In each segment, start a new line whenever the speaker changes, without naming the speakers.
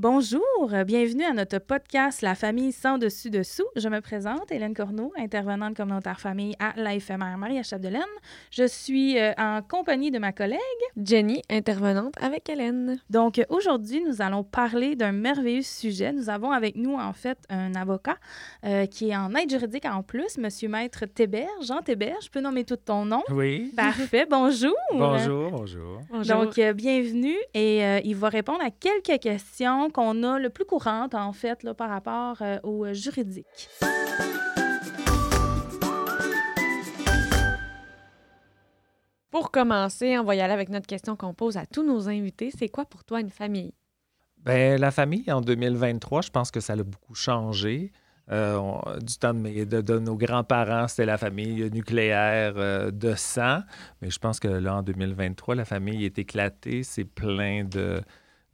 Bonjour, euh, bienvenue à notre podcast La famille sans dessus-dessous. Je me présente, Hélène Corneau, intervenante communautaire famille à l'AFMR Marie-Chapdelaine. Je suis euh, en compagnie de ma collègue
Jenny, intervenante avec Hélène.
Donc aujourd'hui, nous allons parler d'un merveilleux sujet. Nous avons avec nous en fait un avocat euh, qui est en aide juridique en plus, Monsieur Maître Thébert, Jean Thébert. Je peux nommer tout ton nom?
Oui.
Parfait. Bonjour.
Bonjour, bonjour.
Donc bienvenue et il va répondre à quelques questions qu'on a le plus courante, en fait, là, par rapport euh, au euh, juridique.
Pour commencer, on va y aller avec notre question qu'on pose à tous nos invités. C'est quoi pour toi une famille?
Bien, la famille, en 2023, je pense que ça a beaucoup changé. Euh, du temps de, de, nos grands-parents, c'était la famille nucléaire de sang. Mais je pense que là, en 2023, la famille est éclatée. C'est plein de,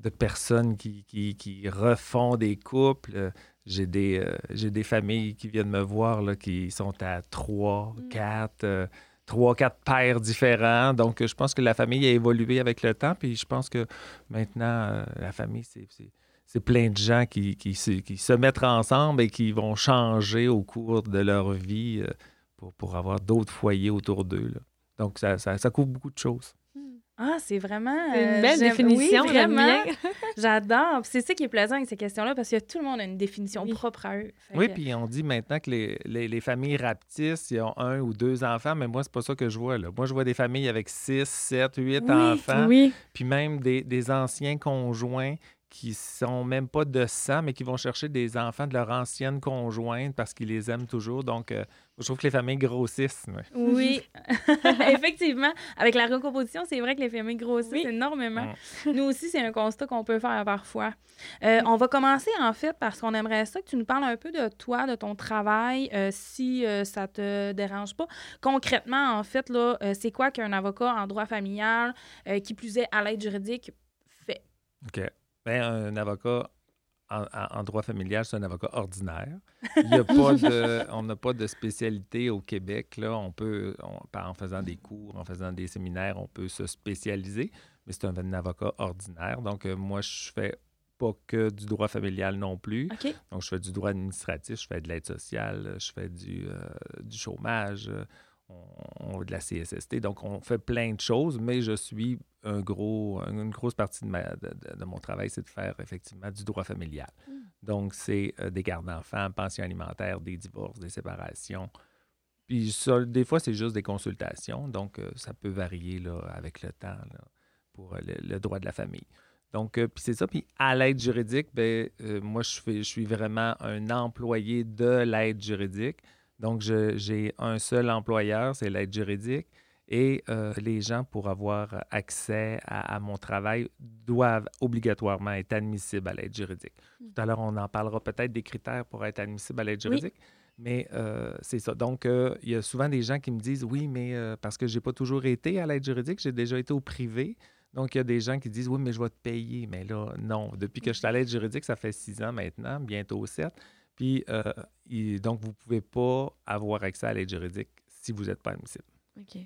de personnes qui, qui, refont des couples. J'ai des, euh, j'ai des familles qui viennent me voir là, qui sont à trois, mm. quatre, euh, trois, quatre pères différents. Donc, je pense que la famille a évolué avec le temps. Puis je pense que maintenant, euh, la famille, c'est, c'est, plein de gens qui, qui, qui, se mettent ensemble et qui vont changer au cours de leur vie pour, pour avoir d'autres foyers autour d'eux. Donc, ça, ça, ça couvre beaucoup de choses.
Ah, c'est vraiment.
une belle définition, oui, vraiment.
J'adore. C'est ça qui est plaisant avec ces questions-là, parce que tout le monde a une définition propre à eux.
oui, puis on dit maintenant que les, les, familles raptistes, ils ont un ou deux enfants, mais moi, c'est pas ça que je vois. Là. Moi, je vois des familles avec six, sept, huit enfants. Oui. Puis même des, des anciens conjoints qui sont même pas de sang, mais qui vont chercher des enfants de leur ancienne conjointe parce qu'ils les aiment toujours. Donc, euh, je trouve que les familles grossissent.
Oui, effectivement. Avec la recomposition, c'est vrai que les familles grossissent énormément. Nous aussi, c'est un constat qu'on peut faire parfois. Euh, on va commencer, en fait, parce qu'on aimerait ça que tu nous parles un peu de toi, de ton travail, euh, si ça te dérange pas. Concrètement, en fait, là, c'est quoi qu'un avocat en droit familial, qui plus est à l'aide juridique, fait?
OK. Bien, un avocat en, droit familial, c'est un avocat ordinaire. Il y a pas de, on n'a pas de spécialité au Québec. Là. On peut, en faisant des cours, en faisant des séminaires, on peut se spécialiser, mais c'est un, avocat ordinaire. Donc, euh, moi, je fais pas que du droit familial non plus. Donc, je fais du droit administratif, je fais de l'aide sociale, je fais du, euh, du chômage, on, de la CSST. Donc, on fait plein de choses, mais je suis un gros, une grosse partie de, mon travail, c'est de faire effectivement du droit familial. Hmm. Donc, c'est euh, des gardes d'enfants, pensions alimentaires, des divorces, des séparations. Puis, ça, des fois, c'est juste des consultations. Donc, euh, ça peut varier là, avec le temps pour euh, le, droit de la famille. Donc, puis c'est ça. Puis à l'aide juridique, ben, moi, je, fais, je suis vraiment un employé de l'aide juridique. Donc, j'ai un seul employeur, c'est l'aide juridique. Et euh, les gens, pour avoir accès à, mon travail, doivent obligatoirement être admissibles à l'aide juridique. Hmm. Tout à l'heure, on en parlera peut-être des critères pour être admissible à l'aide juridique. Mais euh, c'est ça. Donc, euh, il y a souvent des gens qui me disent Oui, mais parce que je n'ai pas toujours été à l'aide juridique, j'ai déjà été au privé. Donc, il y a des gens qui disent Oui, mais je vais te payer. Mais là, non. Depuis que je suis à l'aide juridique, ça fait six ans maintenant, bientôt sept. Puis, euh, donc, vous ne pouvez pas avoir accès à l'aide juridique si vous n'êtes pas admissible.
OK.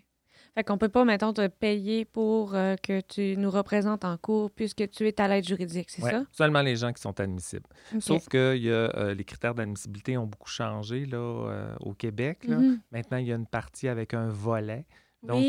Fait qu'on ne peut pas, mettons, te payer pour euh, que tu nous représentes en cours puisque tu es à l'aide juridique, c'est ça?
Seulement les gens qui sont admissibles. Sauf que y a, euh, les critères d'admissibilité ont beaucoup changé là, au Québec. Là. Mm-hmm. Maintenant, il y a une partie avec un volet. Donc,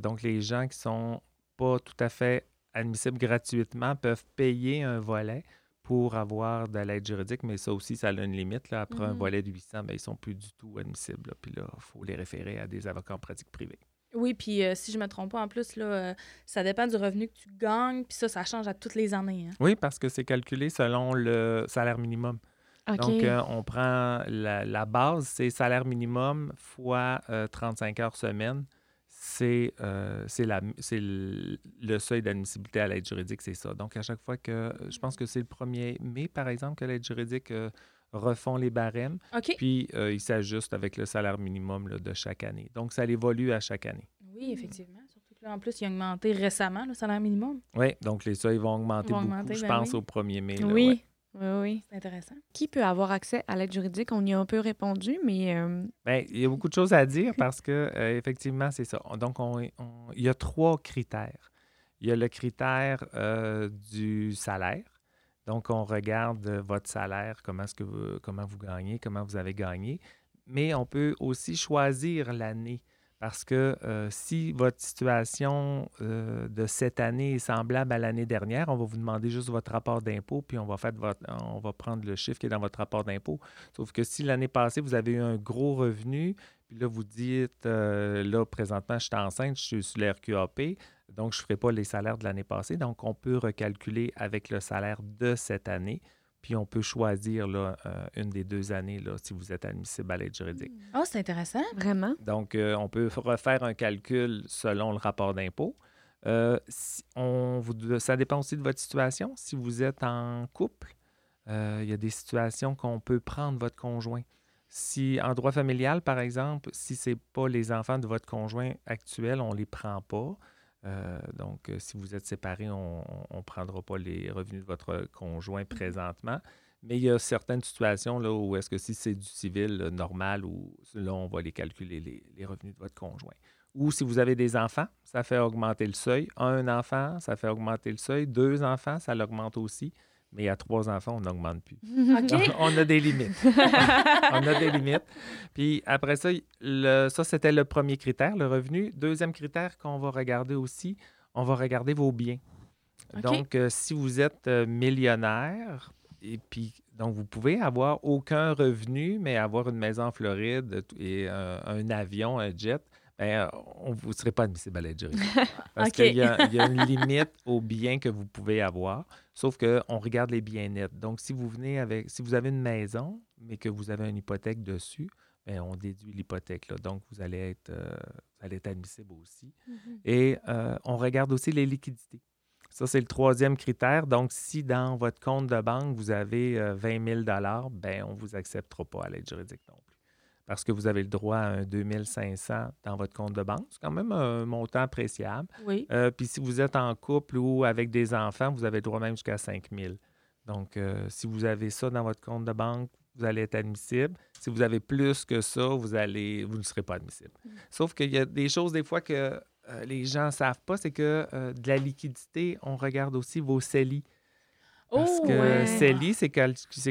donc les gens qui sont pas tout à fait admissibles gratuitement peuvent payer un volet pour avoir de l'aide juridique, mais ça aussi, ça a une limite. Là. Après un mm-hmm. volet de 800, bien, ils ne sont plus du tout admissibles. Puis là, il faut les référer à des avocats en pratique privée.
Oui, puis euh, si je ne me trompe pas, en plus, là, euh, ça dépend du revenu que tu gagnes, puis ça, ça change à toutes les années. Hein.
Oui, parce que c'est calculé selon le salaire minimum. Donc, euh, on prend la, la base, c'est salaire minimum fois 35 heures semaine c'est euh, le, le, seuil d'admissibilité à l'aide juridique, c'est ça. Donc, à chaque fois que, je pense que c'est le 1er mai, par exemple, que l'aide juridique euh, refont les barèmes, puis euh, ils s'ajustent avec le salaire minimum de chaque année. Donc, ça évolue à chaque année.
Oui, effectivement. Surtout que là, en plus, il a augmenté récemment, le salaire minimum.
Oui, donc les seuils vont augmenter beaucoup, je ben pense, au 1er mai.
oui. Oui, oui, c'est intéressant.
Qui peut avoir accès à l'aide juridique? On y a un peu répondu, mais...
Euh, Bien, il y a beaucoup de choses à dire parce que, euh, effectivement, c'est ça. Donc, on, il y a trois critères. Il y a le critère euh, du salaire. Donc, on regarde votre salaire, comment, est-ce que vous, comment vous gagnez, comment vous avez gagné. Mais on peut aussi choisir l'année. Parce que euh, si votre situation euh, de cette année est semblable à l'année dernière, on va vous demander juste votre rapport d'impôt, puis on va, faire votre, on va prendre le chiffre qui est dans votre rapport d'impôt. Sauf que si l'année passée, vous avez eu un gros revenu, puis là, vous dites, euh, là, présentement, je suis enceinte, je suis sur l'RQAP, donc je ne ferai pas les salaires de l'année passée. Donc, on peut recalculer avec le salaire de cette année. Puis on peut choisir là, euh, une des deux années là, si vous êtes admissible à l'aide juridique.
Ah, oh, c'est intéressant.
Vraiment?
Donc, euh, on peut refaire un calcul selon le rapport d'impôt. Euh, si on vous, ça dépend aussi de votre situation. Si vous êtes en couple, il y a des situations qu'on peut prendre votre conjoint. Si en droit familial, par exemple, si ce n'est pas les enfants de votre conjoint actuel, on ne les prend pas. Euh, donc, euh, si vous êtes séparés, on ne prendra pas les revenus de votre conjoint mhm. présentement. Mais il y a certaines situations là, où est-ce que si c'est du civil euh, normal, ou là, on va les calculer, les, revenus de votre conjoint. Ou si vous avez des enfants, ça fait augmenter le seuil. Un enfant, ça fait augmenter le seuil. Deux enfants, ça l'augmente aussi. Mais à trois enfants, on n'augmente plus. On, a des limites. on a des limites. Puis après ça, ça, c'était le premier critère, le revenu. Deuxième critère qu'on va regarder aussi, on va regarder vos biens. Donc, euh, si vous êtes euh, millionnaire, et puis, donc, vous pouvez avoir aucun revenu, mais avoir une maison en Floride et un avion, un jet, ben, vous ne serez pas admissible à l'aide juridique. Parce qu'il y, a une limite aux biens que vous pouvez avoir, sauf qu'on regarde les biens nets. Donc, si vous venez avec, si vous avez une maison, mais que vous avez une hypothèque dessus, bien, on déduit l'hypothèque. Donc, vous allez être, euh, allez être admissible aussi. Mm-hmm. Et euh, on regarde aussi les liquidités. Ça, c'est le troisième critère. Donc, si dans votre compte de banque, vous avez 20 000 ben, on ne vous acceptera pas à l'aide juridique non parce que vous avez le droit à un 2500 dans votre compte de banque. C'est quand même un montant appréciable.
Oui.
Euh, puis si vous êtes en couple ou avec des enfants, vous avez le droit même jusqu'à 5000. Donc, euh, si vous avez ça dans votre compte de banque, vous allez être admissible. Si vous avez plus que ça, vous, allez, vous ne serez pas admissible. Mm. Sauf qu'il y a des choses, des fois, que euh, les gens ne savent pas, c'est que de la liquidité, on regarde aussi vos CELI. Parce oh, que CELI, c'est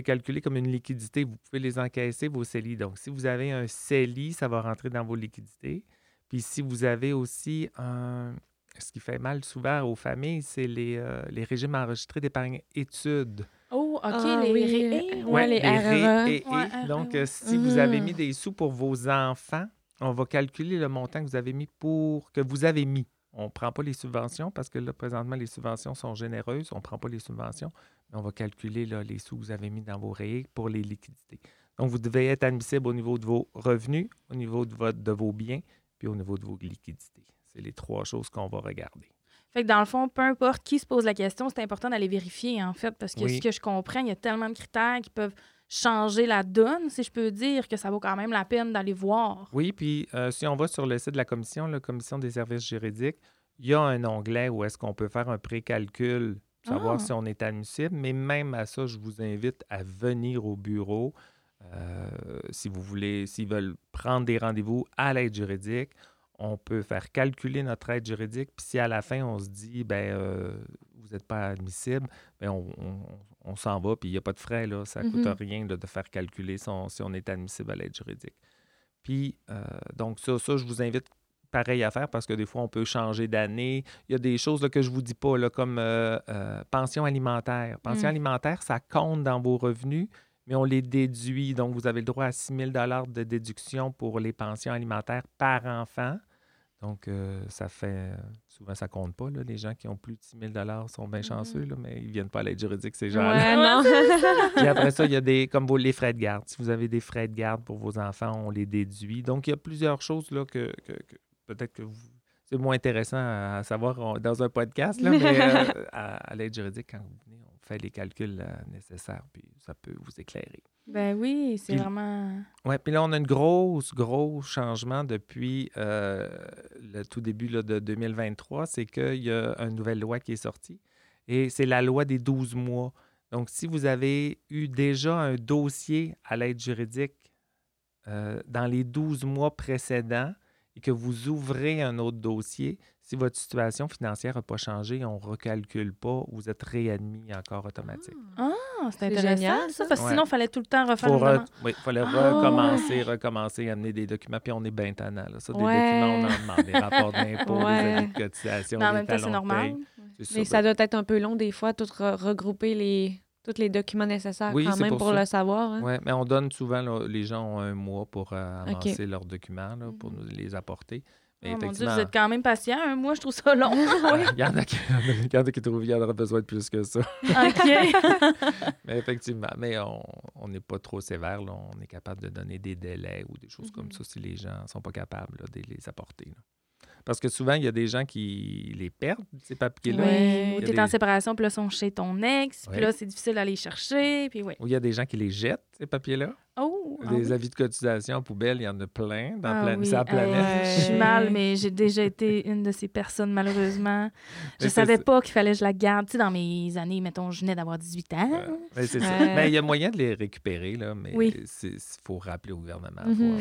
calculé comme une liquidité. Vous pouvez les encaisser, vos CELI. Donc, si vous avez un CELI, ça va rentrer dans vos liquidités. Puis si vous avez aussi un... Ce qui fait mal souvent aux familles, c'est les, euh, les régimes enregistrés d'épargne études.
Oh, OK, ah les,
oui. Ouais, les, les RE. Donc, euh, si vous avez mis des sous pour vos enfants, on va calculer le montant que vous avez mis pour que vous avez mis on ne prend pas les subventions parce que là, présentement, les subventions sont généreuses. On ne prend pas les subventions, mais on va calculer les sous que vous avez mis dans vos rayés pour les liquidités. Donc, vous devez être admissible au niveau de vos revenus, au niveau de, votre, de vos biens, puis au niveau de vos liquidités. C'est les trois choses qu'on va regarder.
Fait que dans le fond, peu importe qui se pose la question, c'est important d'aller vérifier, en fait, parce que ce que je comprends, il y a tellement de critères qui peuvent changer la donne, si je peux dire, que ça vaut quand même la peine d'aller voir.
Oui, puis euh, si on va sur le site de la commission, la commission des services juridiques, il y a un onglet où est-ce qu'on peut faire un précalcul, savoir ah. si on est admissible, mais même à ça, je vous invite à venir au bureau. Euh, si vous voulez, s'ils veulent prendre des rendez-vous à l'aide juridique, on peut faire calculer notre aide juridique. Puis si à la fin, on se dit, ben euh, vous n'êtes pas admissible, bien, on, s'en va, puis il n'y a pas de frais, là. Ça ne coûte mm-hmm. rien de faire calculer si on, est admissible à l'aide juridique. Puis, euh, donc, ça, ça, je vous invite pareil à faire parce que des fois, on peut changer d'année. Il y a des choses que je ne vous dis pas, là, comme euh, euh, pension alimentaire. Pension mm. alimentaire, ça compte dans vos revenus, mais on les déduit. Donc, vous avez le droit à 6 000 de déduction pour les pensions alimentaires par enfant. Donc, euh, ça fait. Souvent, ça compte pas. Là. Les gens qui ont plus de 6 000 sont bien chanceux, là, mais ils ne viennent pas à l'aide juridique, ces gens-là. Puis après ça, il y a des. Comme vos, les frais de garde. Si vous avez des frais de garde pour vos enfants, on les déduit. Donc, il y a plusieurs choses là, que, peut-être que c'est moins intéressant à, savoir dans un podcast, là, mais euh, à, l'aide juridique, quand vous venez, on fait les calculs euh, nécessaires, puis ça peut vous éclairer.
Ben oui, c'est vraiment.
Oui, puis là, on a une grosse, gros changement depuis euh, le tout début là, de 2023. C'est qu'il y a une nouvelle loi qui est sortie et c'est la loi des 12 mois. Donc, si vous avez eu déjà un dossier à l'aide juridique dans les 12 mois précédents, et que vous ouvrez un autre dossier, si votre situation financière n'a pas changé, on ne recalcule pas, vous êtes réadmis encore automatique.
Ah, c'est intéressant génial, ça, parce que sinon, il fallait tout le temps refaire
Faut
re...
Oui, il fallait ah, recommencer, recommencer, amener des documents, puis on est bien tannant. Ça, des documents, on en demande, des rapports d'impôts, des avis de cotisation,
Mais en
des
même temps, c'est normal.
Mais ça, doit être un peu long des fois, tout regrouper les tous les documents nécessaires quand même pour, le savoir. Hein?
Oui, mais on donne souvent, les gens ont un mois pour euh, avancer leurs documents, pour nous les apporter.
Mais oh mon Dieu, vous êtes quand même patient. Un mois, je trouve ça long.
Il y, en a qui, y en a qui trouvent qu'il y en aura besoin de plus que ça.
OK.
mais effectivement, mais on n'est pas trop sévère. Là. On est capable de donner des délais ou des choses comme mm-hmm. ça si les gens ne sont pas capables de les apporter. Parce que souvent, il y a des gens qui les perdent, ces papiers-là.
Oui, ou tu es en séparation, puis là, ils sont chez ton ex, puis là, c'est difficile d'aller chercher, puis oui.
Ou il y a des gens qui les jettent, ces papiers-là?
Oh,
ah des avis de cotisation en poubelle, il y en a plein dans ah, oui. planète.
je suis mal, mais j'ai déjà été une de ces personnes, malheureusement. Je ne savais pas qu'il fallait que je la garde. Tu sais, dans mes années, mettons, je venais d'avoir 18 ans.
mais c'est ça. Mais il y a moyen de les récupérer, là, mais il faut rappeler au gouvernement. Mhm.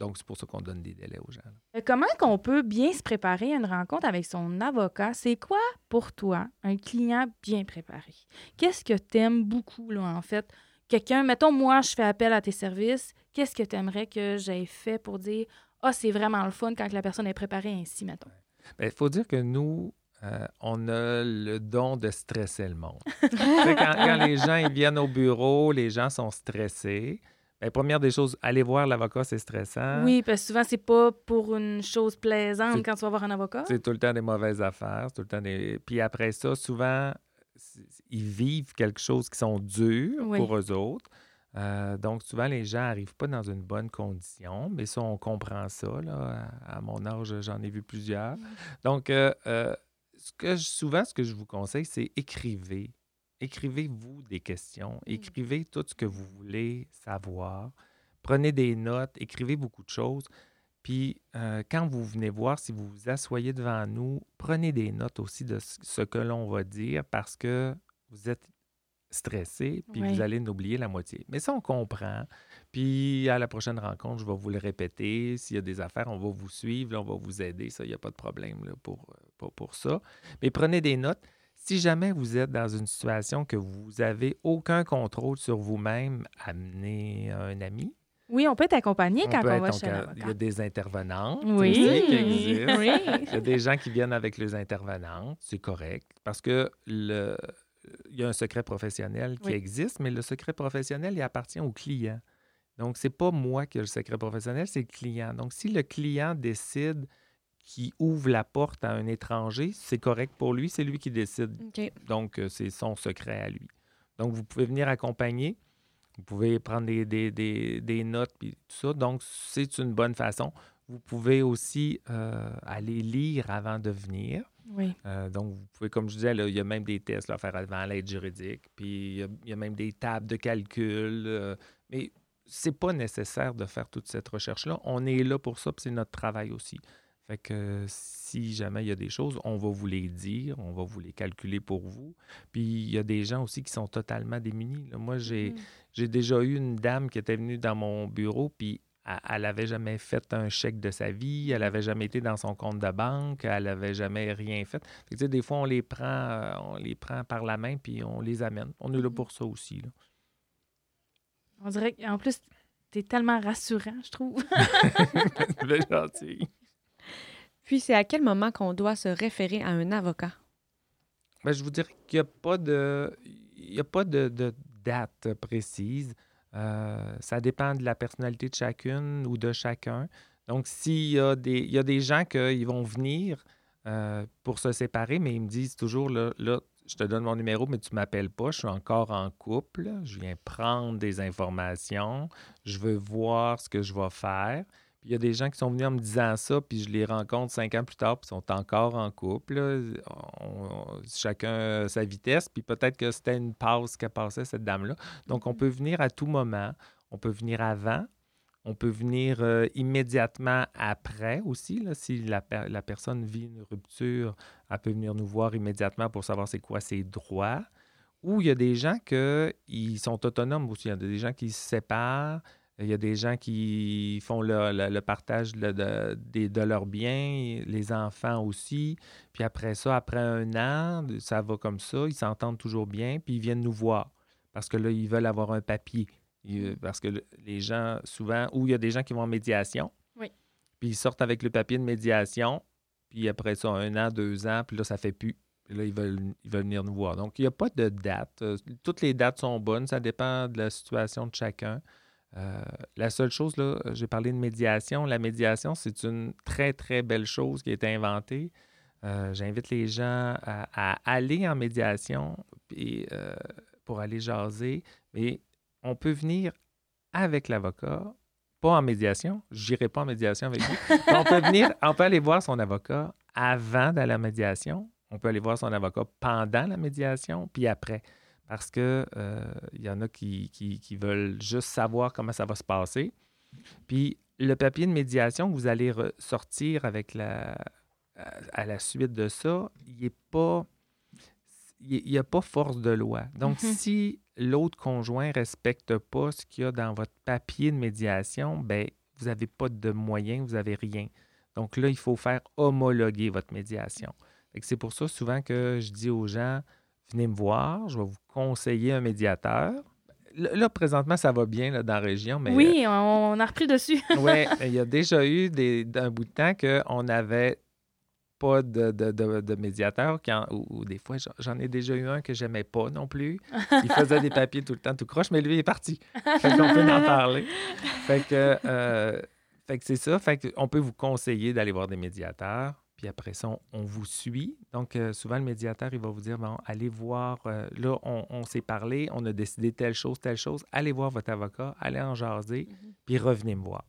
Donc, c'est pour ça qu'on donne des délais aux gens.
Euh, comment qu'on peut bien se préparer à une rencontre avec son avocat? C'est quoi, pour toi, un client bien préparé? Qu'est-ce que tu aimes beaucoup, là, en fait? Quelqu'un, mettons, moi, je fais appel à tes services, qu'est-ce que tu aimerais que j'aie fait pour dire Ah, c'est vraiment le fun quand la personne est préparée ainsi, mettons?
Il ben, faut dire que nous, euh, on a le don de stresser le monde. quand, les gens ils viennent au bureau, les gens sont stressés. Bien, première des choses, aller voir l'avocat, c'est stressant.
Oui, parce que souvent, c'est pas pour une chose plaisante quand tu vas voir un avocat.
C'est tout le temps des mauvaises affaires. Tout le temps des... Puis après ça, souvent, ils vivent quelque chose qui sont durs pour eux autres. Euh, donc, souvent, les gens n'arrivent pas dans une bonne condition, mais ça, on comprend ça. Là. À, mon âge, j'en ai vu plusieurs. Donc, euh, euh, ce que souvent, ce que je vous conseille, c'est écrivez. Écrivez-vous des questions. Écrivez tout ce que vous voulez savoir. Prenez des notes. Écrivez beaucoup de choses. Puis euh, quand vous venez voir, si vous vous asseyez devant nous, prenez des notes aussi de ce que l'on va dire parce que vous êtes stressé, puis vous allez oublier la moitié. Mais ça, on comprend. Puis à la prochaine rencontre, je vais vous le répéter. S'il y a des affaires, on va vous suivre, on va vous aider. Ça, il n'y a pas de problème là, pour, euh, pour, pour, ça. Mais prenez des notes. Si jamais vous êtes dans une situation que vous n'avez aucun contrôle sur vous-même, amenez un ami,
oui, on peut être accompagné quand on, va chez l'avocat.
Il y a des intervenantes
oui.
qui existent. Oui. Il y a des gens qui viennent avec les intervenantes, c'est correct, parce que le, il y a un secret professionnel qui existe, mais le secret professionnel, il appartient au client. Donc, ce n'est pas moi qui ai le secret professionnel, c'est le client. Donc, si le client décide qu'il ouvre la porte à un étranger, c'est correct pour lui, c'est lui qui décide. Donc, euh, c'est son secret à lui. Donc, vous pouvez venir accompagner. Vous pouvez prendre des, des, notes et tout ça. Donc, c'est une bonne façon. Vous pouvez aussi euh, aller lire avant de venir.
Oui.
Euh, donc, vous pouvez, comme je disais, il y a même des tests à faire avant l'aide juridique. Puis, il y, a, même des tables de calcul. Euh, mais c'est pas nécessaire de faire toute cette recherche-là. On est là pour ça, puis c'est notre travail aussi. Fait que si jamais il y a des choses, on va vous les dire, on va vous les calculer pour vous. Puis il y a des gens aussi qui sont totalement démunis. Moi, j'ai, mm-hmm. j'ai déjà eu une dame qui était venue dans mon bureau, puis elle n'avait jamais fait un chèque de sa vie, elle n'avait jamais été dans son compte de banque, elle n'avait jamais rien fait. fait des fois, on les prend, euh, on les prend par la main, puis on les amène. On est là pour ça aussi. Là.
On dirait qu'en plus, tu es tellement rassurant, je trouve.
C'est gentil.
Puis, c'est à quel moment qu'on doit se référer à un avocat?
Bien, je vous dirais qu'il n'y a pas de, il a pas de, date précise. Euh, ça dépend de la personnalité de chacune ou de chacun. Donc, s'il y a des, il y a des gens qui vont venir euh, pour se séparer, mais ils me disent toujours, là, là je te donne mon numéro, mais tu ne m'appelles pas, je suis encore en couple, je viens prendre des informations, je veux voir ce que je vais faire. Puis il y a des gens qui sont venus en me disant ça, puis je les rencontre cinq ans plus tard, puis sont encore en couple. chacun sa vitesse, puis peut-être que c'était une pause qu'a passé cette dame-là. Donc, on mm-hmm. peut venir à tout moment. On peut venir avant. On peut venir euh, immédiatement après aussi. Là, si la, la, personne vit une rupture, elle peut venir nous voir immédiatement pour savoir c'est quoi ses droits. Ou il y a des gens qui sont autonomes aussi. Il y a des gens qui se séparent, Il y a des gens qui font le, le- le partage de, de- leurs biens, les enfants aussi. Puis après ça, après un an, ça va comme ça, ils s'entendent toujours bien, puis ils viennent nous voir. Parce que là, ils veulent avoir un papier. Ils- Parce que le- les gens, souvent, ou il y a des gens qui vont en médiation.
Oui.
Puis ils sortent avec le papier de médiation. Puis après ça, un an, deux ans, puis là, ça fait plus. Puis là, ils veulent, ils veulent venir nous voir. Donc, il n'y a pas de date. Euh, Toutes les dates sont bonnes. Ça dépend de la situation de chacun. Euh, la seule chose, là, j'ai parlé de médiation. La médiation, c'est une très, très belle chose qui a été inventée. Euh, J'invite les gens à, à aller en médiation euh, pour aller jaser. Mais on peut venir avec l'avocat, pas en médiation. Je n'irai pas en médiation avec lui. On peut venir, on peut aller voir son avocat avant d'aller en médiation. On peut aller voir son avocat pendant la médiation, puis après. Parce que euh, il y en a qui, qui- qui veulent juste savoir comment ça va se passer. Puis le papier de médiation que vous allez re- sortir avec la, à, à la suite de ça, il n'est pas. Il n'y a pas force de loi. Donc,
Mhm.
si l'autre conjoint ne respecte pas ce qu'il y a dans votre papier de médiation, ben vous n'avez pas de moyens, vous n'avez rien. Donc là, il faut faire homologuer votre médiation. C'est pour ça souvent que je dis aux gens, venez me voir, je vais vous conseiller un médiateur. Là, présentement, ça va bien là, dans la région, mais
Oui, on, on a repris dessus.
oui, il y a déjà eu des, d'un bout de temps qu'on n'avait pas de, de, de- de médiateur, quand, ou, ou des fois, j'en- j'en ai déjà eu un que j'aimais pas non plus. Il faisait des papiers tout le temps, tout croche, mais lui il est parti. Fait qu'on peut en parler. Fait que, euh, fait que c'est ça. Fait qu'on peut vous conseiller d'aller voir des médiateurs. Puis après ça, on, on vous suit. Donc, euh, souvent, le médiateur, il va vous dire, bon, allez voir, euh, là, on, on s'est parlé, on a décidé telle chose, telle chose. Allez voir votre avocat, allez en jaser, puis revenez me voir.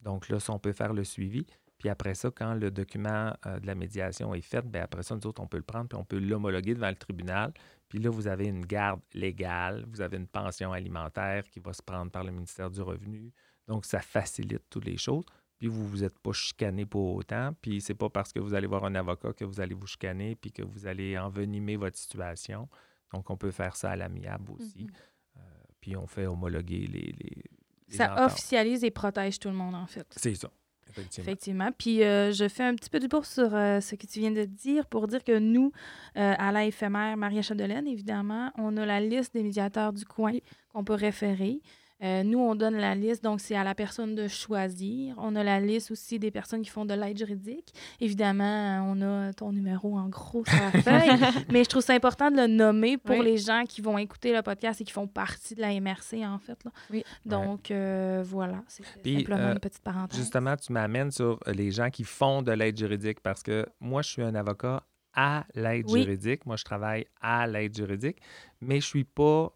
Donc là, ça, on peut faire le suivi. Puis après ça, quand le document euh, de la médiation est fait, bien après ça, nous autres, on peut le prendre, puis on peut l'homologuer devant le tribunal. Puis là, vous avez une garde légale, vous avez une pension alimentaire qui va se prendre par le ministère du Revenu. Donc, ça facilite toutes les choses. Puis vous vous êtes pas chicané pour autant. Puis c'est pas parce que vous allez voir un avocat que vous allez vous chicaner puis que vous allez envenimer votre situation. Donc, on peut faire ça à l'amiable aussi.
Mhm.
Euh, puis on fait homologuer les... les- les
Ça
ententes.
officialise et protège tout le monde, en fait.
C'est ça, effectivement.
Effectivement. Puis euh, je fais un petit peu du bourse sur euh, ce que tu viens de dire pour dire que nous, euh, à la éphémère Maria Chapdelaine, évidemment, on a la liste des médiateurs du coin qu'on peut référer. Euh, nous, on donne la liste, donc c'est à la personne de choisir. On a la liste aussi des personnes qui font de l'aide juridique. Évidemment, on a ton numéro en gros sur la feuille, mais je trouve ça important de le nommer pour
Oui.
les gens qui vont écouter le podcast et qui font partie de la MRC, en fait. Là.
Oui.
Donc, euh, voilà, c'est
Puis,
simplement
euh,
une petite parenthèse.
Justement, tu m'amènes sur euh, les gens qui font de l'aide juridique parce que moi, je suis un avocat à l'aide
Oui.
juridique. Moi, je travaille à l'aide juridique, mais je suis pas.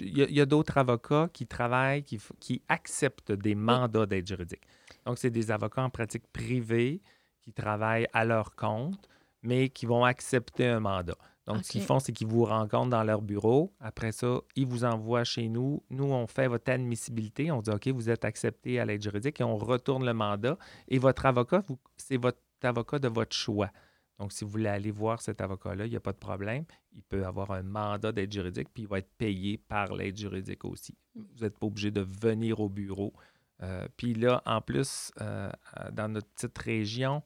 Il y a, d'autres avocats qui travaillent, qui, acceptent des mandats d'aide juridique. Donc, c'est des avocats en pratique privée qui travaillent à leur compte, mais qui vont accepter un mandat. Donc, ce qu'ils font, c'est qu'ils vous rencontrent dans leur bureau. Après ça, ils vous envoient chez nous. Nous, on fait votre admissibilité. On dit, OK, vous êtes accepté à l'aide juridique et on retourne le mandat. Et votre avocat, c'est votre avocat de votre choix. Donc, si vous voulez aller voir cet avocat-là, il n'y a pas de problème. Il peut avoir un mandat d'aide juridique, puis il va être payé par l'aide juridique aussi. Vous n'êtes pas obligé de venir au bureau. Euh, puis là, en plus, euh, dans notre petite région,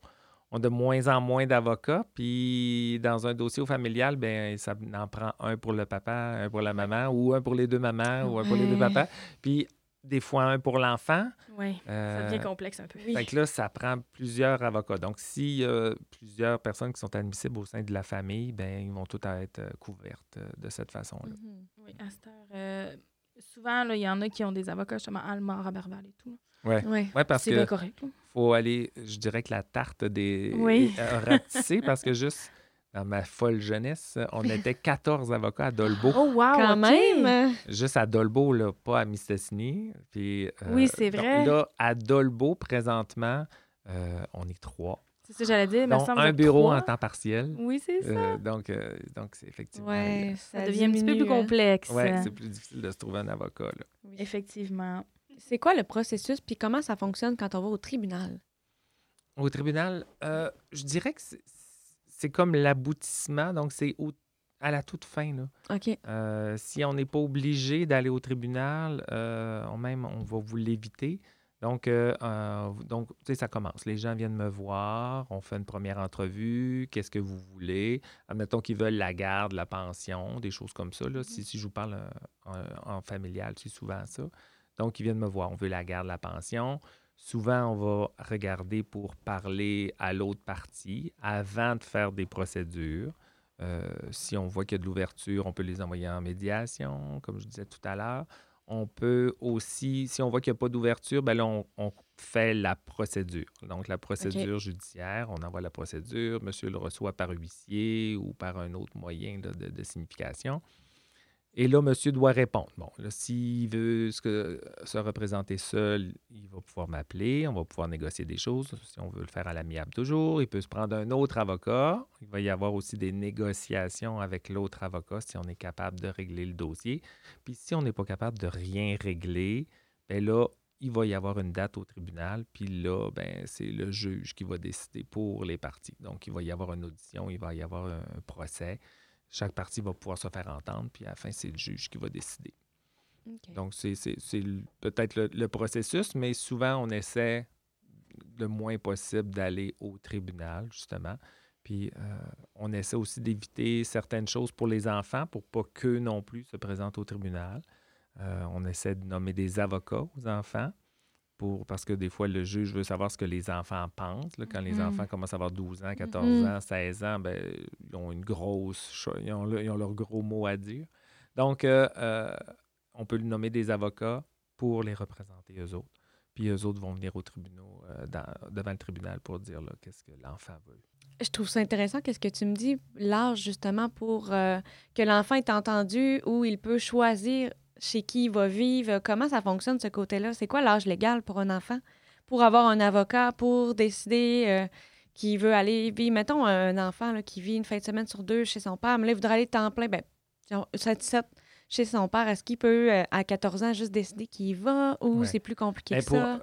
on a de moins en moins d'avocats. Puis dans un dossier au familial, ben ça en prend un pour le papa, un pour la maman, ou un pour les deux mamans, ou un pour les deux papas. Puis des fois un pour l'enfant.
Oui, ça
Euh,
devient complexe un peu.
fait que là, ça prend plusieurs avocats. Donc, s'il y a plusieurs personnes qui sont admissibles au sein de la famille, ben ils vont toutes être euh, couvertes euh, de cette façon-là.
Mhm.
Oui, à cette heure, euh, souvent, il y en a qui ont des avocats, justement, Alma, Robertval et tout.
Ouais.
Ouais.
Ouais, parce
C'est
que
bien correct.
faut aller, je dirais que la tarte des
Oui.
parce que juste dans ma folle jeunesse, on était 14 avocats à Dolbeau.
Oh, wow!
Quand même.
Juste à Dolbeau, là, pas à Mistassini. Puis, euh,
Oui, c'est
donc
vrai.
Là, à Dolbeau, présentement, euh, on est trois.
C'est ça que j'allais dire. me
Donc, un bureau
trois.
en temps partiel.
Oui, c'est ça.
Euh, donc, euh, donc c'est effectivement.
Ouais,
ça devient un petit peu plus
hein.
complexe.
Ouais, c'est plus difficile de se trouver un avocat. Là.
Effectivement.
C'est quoi le processus puis comment ça fonctionne quand on va au tribunal?
Au tribunal, euh, je dirais que c'est- c'est comme l'aboutissement. Donc, c'est à la toute fin. Là.
OK.
Euh, si on n'est pas obligé d'aller au tribunal, on, même on va vous l'éviter. Donc, euh, euh, donc tu sais, ça commence. Les gens viennent me voir, on fait une première entrevue, qu'est-ce que vous voulez? Admettons qu'ils veulent la garde, la pension, des choses comme ça. Là. Si, si, je vous parle euh, en, familial, c'est souvent ça. Donc, ils viennent me voir, on veut la garde, la pension. Souvent, on va regarder pour parler à l'autre partie avant de faire des procédures. si on voit qu'il y a de l'ouverture, on peut les envoyer en médiation, comme je disais tout à l'heure. On peut aussi, si on voit qu'il n'y a pas d'ouverture, ben là, on, fait la procédure. Donc, la procédure judiciaire, on envoie la procédure, monsieur le reçoit par huissier ou par un autre moyen de signification. Et là, monsieur doit répondre. Bon, s'il veut se représenter seul, il va pouvoir m'appeler, on va pouvoir négocier des choses. Si on veut le faire à l'amiable toujours, il peut se prendre un autre avocat. Il va y avoir aussi des négociations avec l'autre avocat si on est capable de régler le dossier. Puis si on n'est pas capable de rien régler, bien là, il va y avoir une date au tribunal, puis là, ben, c'est le juge qui va décider pour les parties. Donc, il va y avoir une audition, il va y avoir un procès. Chaque partie va pouvoir se faire entendre, puis à la fin, c'est le juge qui va décider. Donc, c'est peut-être le, processus, mais souvent, on essaie le moins possible d'aller au tribunal, justement. Puis, euh, on essaie aussi d'éviter certaines choses pour les enfants pour pas qu'eux non plus se présentent au tribunal. Euh, on essaie de nommer des avocats aux enfants parce que des fois, le juge veut savoir ce que les enfants pensent. quand les mm-hmm. enfants commencent à avoir 12 ans, 14 mm-hmm. ans, 16 ans, ben, ils ont une grosse... Ils ont, ils ont leur gros mot à dire. Donc, euh, euh, on peut nommer des avocats pour les représenter eux autres. Puis eux autres vont venir au tribunal, euh, devant le tribunal pour dire qu'est-ce que l'enfant veut.
Je trouve ça intéressant, qu'est-ce que tu me dis, l'âge justement pour que l'enfant est entendu où il peut choisir chez qui il va vivre? Comment ça fonctionne, ce côté-là? C'est quoi l'âge légal pour un enfant? Pour avoir un avocat, pour décider euh, qu'il veut aller vivre. Mettons un enfant qui vit une fin de semaine sur deux chez son père, mais là, il voudrait aller temps plein. Ben, 7 chez son père, est-ce qu'il peut, euh, à 14 ans, juste décider qu'il y va ou c'est plus compliqué ben, que ça?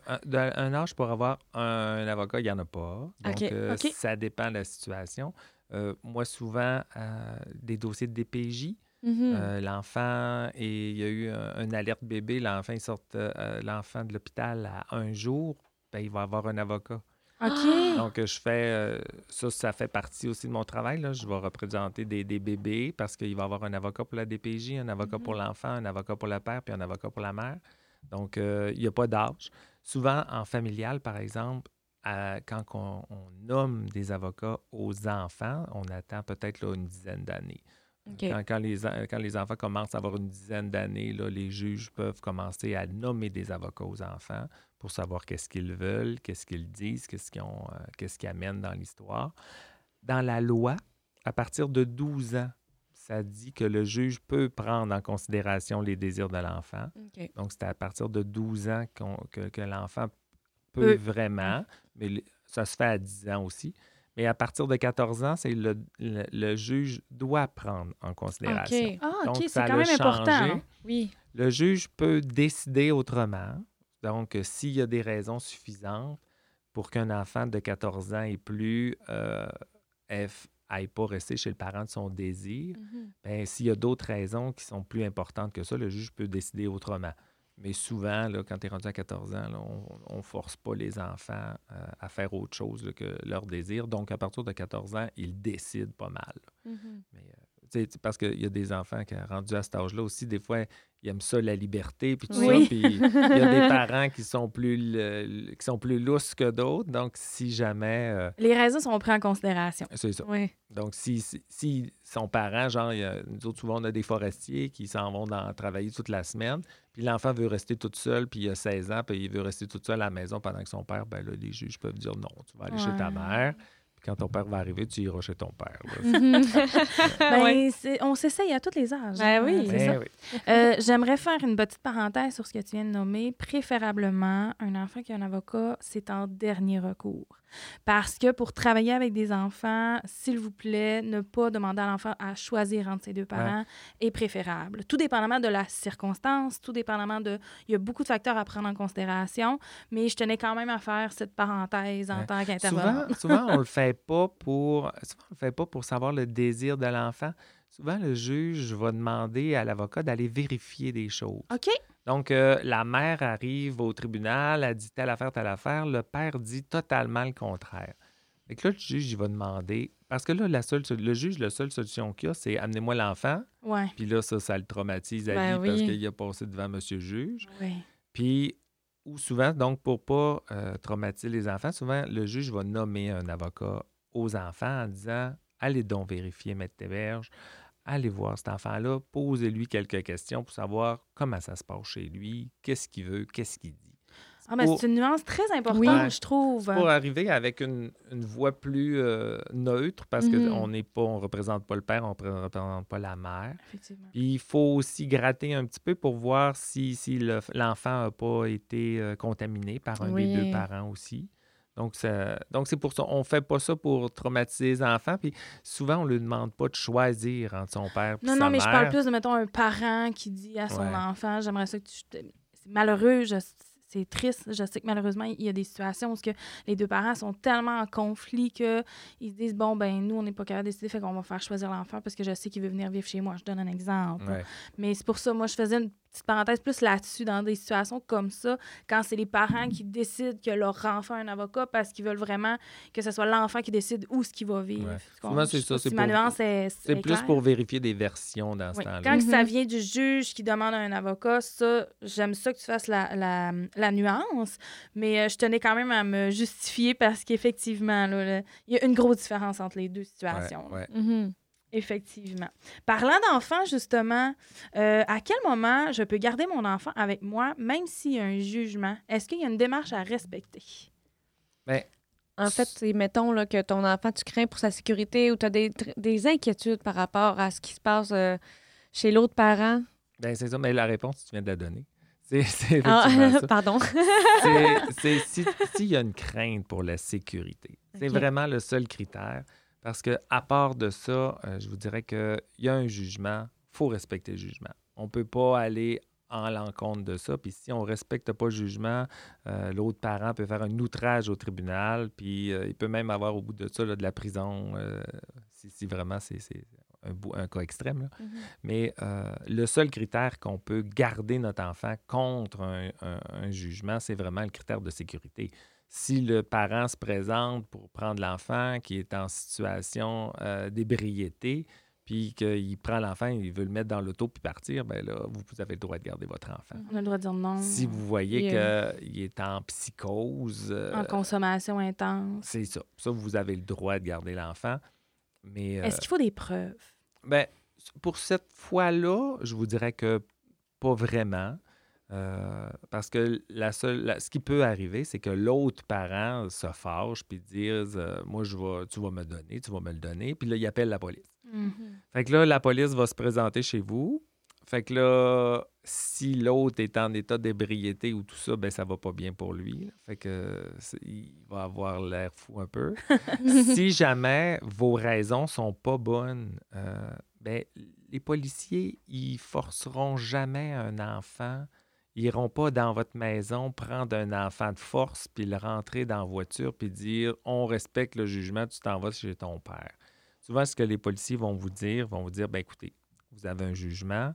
Un, âge pour avoir un, avocat, il n'y en a pas. Donc, euh, ça dépend de la situation. moi, souvent, des dossiers de DPJ, Mm-hmm. Euh, l'enfant, et il y a eu un, alerte bébé, l'enfant sort euh, l'enfant de l'hôpital à un jour, ben, il va avoir un avocat.
OK.
Donc, je fais euh, ça, ça fait partie aussi de mon travail. Là. Je vais représenter des, bébés parce qu'il va y avoir un avocat pour la DPJ, un avocat pour mm-hmm. l'enfant, un avocat pour le père, puis un avocat pour la mère. Donc, il n'y a pas d'âge. Souvent, en familial, par exemple, quand on, nomme des avocats aux enfants, on attend peut-être une dizaine d'années. Quand, les, quand, les, enfants commencent à avoir une dizaine d'années, les juges peuvent commencer à nommer des avocats aux enfants pour savoir qu'est-ce qu'ils veulent, qu'est-ce qu'ils disent, qu'est-ce qu'ils euh, amènent dans l'histoire. Dans la loi, à partir de 12 ans, ça dit que le juge peut prendre en considération les désirs de l'enfant. Donc, c'est à partir de 12 ans que, que l'enfant peut vraiment, mais ça se fait à 10 ans aussi. Mais à partir de 14 ans, c'est le, le, juge doit prendre en considération.
OK, ah, OK, c'est quand même important. Oui.
Le juge peut décider autrement. Donc, euh, s'il y a des raisons suffisantes pour qu'un enfant de 14 ans et plus euh, n'aille pas rester chez le parent de son désir, ben, s'il y a d'autres raisons qui sont plus importantes que ça, le juge peut décider autrement. Mais souvent, là, quand tu es rendu à 14 ans, on ne force pas les enfants euh, à faire autre chose que leur désir. Donc, à partir de 14 ans, ils décident pas mal. Mm-hmm. Mais, euh, parce qu'il y a des enfants qui, rendus à cet âge-là aussi, des fois, ils aiment ça, la liberté, puis tout ça. Puis il y a des parents qui sont plus, qui sont plus lousses que d'autres. Donc, si jamais. Euh,
Les raisons sont prises en considération.
C'est ça. Donc, si, si, son parent, genre, nous autres, souvent, on a des forestiers qui s'en vont dans, travailler toute la semaine, puis l'enfant veut rester tout seul, puis il a 16 ans, puis il veut rester tout seul à la maison pendant que son père, ben là, les juges peuvent dire non, tu vas aller chez ta mère quand ton père va arriver, tu iras chez ton père.
Mhm. ben, on s'essaye à tous les âges.
Ben oui, c'est
ben.
Euh, j'aimerais faire une petite parenthèse sur ce que tu viens de nommer. Préférablement, un enfant qui a un avocat, c'est en dernier recours. Parce que pour travailler avec des enfants, s'il vous plaît, ne pas demander à l'enfant à choisir entre ses deux parents est préférable. Tout dépendamment de la circonstance, tout dépendamment de... Il y a beaucoup de facteurs à prendre en considération, mais je tenais quand même à faire cette parenthèse en tant qu'intervenant.
Souvent, souvent, on le fait pas pour... Souvent, on le fait pas pour savoir le désir de l'enfant. souvent le juge va demander à l'avocat d'aller vérifier des choses.
OK.
Donc, euh, la mère arrive au tribunal, elle dit telle affaire, telle affaire. Le père dit totalement le contraire. Et que là, le juge, il va demander. Parce que là, la seule, le juge, la seule solution qu'il a, c'est amenez-moi l'enfant.
Ouais.
Puis là, ça, ça le traumatise à
Ben
parce qu'il a passé devant monsieur le juge.
Oui.
Puis, ou souvent, donc, pour pas euh, traumatiser les enfants, souvent, le juge va nommer un avocat aux enfants en disant Allez donc vérifier, Maître Théberge. Allez voir cet enfant-là, posez-lui quelques questions pour savoir comment ça se passe chez lui, qu'est-ce qu'il veut, qu'est-ce qu'il dit.
Ah, mais
Pour-
c'est une nuance très importante,
Oui.
je trouve.
Pour arriver avec une, une voix plus euh, neutre, parce
Mhm.
qu'on n'est pas, on représente pas le père, on ne représente pas la mère.
Effectivement.
Puis il faut aussi gratter un petit peu pour voir si, si le- l'enfant n'a pas été euh, contaminé par un des deux parents aussi. Donc, ça- donc c'est pour ça. On ne fait pas ça pour traumatiser les enfants. Puis souvent, on ne lui demande pas de choisir entre son père et
Non,
sa
non, mais je
mère.
parle plus de, mettons, un parent qui dit à son
Ouais.
enfant J'aimerais ça que tu. C'est malheureux, je- c'est triste. Je sais que malheureusement, il y a des situations où que les deux parents sont tellement en conflit qu'ils se disent Bon, ben, nous, on n'est pas capable de décider, fait qu'on va faire choisir l'enfant parce que je sais qu'il veut venir vivre chez moi. Je donne un exemple.
Ouais.
Mais c'est pour ça, moi, je faisais une petite parenthèse plus là-dessus, dans des situations comme ça, quand c'est les parents qui décident que leur enfant a un avocat parce qu'ils veulent vraiment que ce soit l'enfant qui décide où ce qu'il va vivre.
Ouais. C'est ça, pour-
est, est
plus pour vérifier des versions dans ce
Oui.
temps-là.
Quand
Mhm.
ça vient du juge qui demande à un avocat, ça, j'aime ça que tu fasses la, la, la nuance, mais euh, je tenais quand même à me justifier parce qu'effectivement, il y a une grosse différence entre les deux
Ouais,
situations.
ouais.
Mhm.
Effectivement. Parlant d'enfants, justement, euh, à quel moment je peux garder mon enfant avec moi, même s'il y a un jugement? Est-ce qu'il y a une démarche à respecter?
Ben,
En fait, mettons là, que ton enfant, tu crains pour sa sécurité ou tu as des, inquiétudes par rapport à ce qui se passe euh, chez l'autre parent?
ben, c'est ça, mais la réponse, tu viens de la donner. C'est
Ah,
ça.
pardon.
C'est- c'est si- s'il y a une crainte pour la sécurité. C'est vraiment le seul critère. Parce que à part de ça, euh, je vous dirais qu'il y a un jugement. Il faut respecter le jugement. On ne peut pas aller en l'encontre de ça. Puis si on ne respecte pas le jugement, euh, l'autre parent peut faire un outrage au tribunal. Puis euh, il peut même avoir au bout de ça là, de la prison si, si vraiment c'est un, cas extrême. là.
Mhm.
Mais le seul critère qu'on peut garder notre enfant contre un, un- un jugement, c'est vraiment le critère de sécurité. Si le parent se présente pour prendre l'enfant qui est en situation euh, d'ébriété, puis qu'il prend l'enfant, il veut le mettre dans l'auto puis partir, ben là, vous, vous avez le droit de garder votre enfant.
On a le droit de dire non.
Si vous voyez qu'il est en psychose, euh,
En consommation intense.
c'est ça. Ça, vous avez le droit de garder l'enfant. Mais euh,
Est-ce qu'il faut des preuves?
ben, pour cette fois-là, je vous dirais que pas vraiment. Euh, parce que la seule, la- ce qui peut arriver, c'est que l'autre parent se fâche puis dise euh, Moi, je vais, tu vas me donner, tu vas me le donner. Puis là, il appelle la police.
Mhm.
Fait que là, la police va se présenter chez vous. Fait que là, si l'autre est en état d'ébriété ou tout ça, ben ça va pas bien pour lui. là. Fait que il va avoir l'air fou un peu. si jamais vos raisons sont pas bonnes, euh, ben les policiers, ils forceront jamais un enfant. Ils iront pas dans votre maison prendre un enfant de force puis le rentrer dans la voiture puis dire on respecte le jugement, tu t'en vas chez ton père. Souvent, ce que les policiers vont vous dire, vont vous dire, ben écoutez, vous avez un jugement,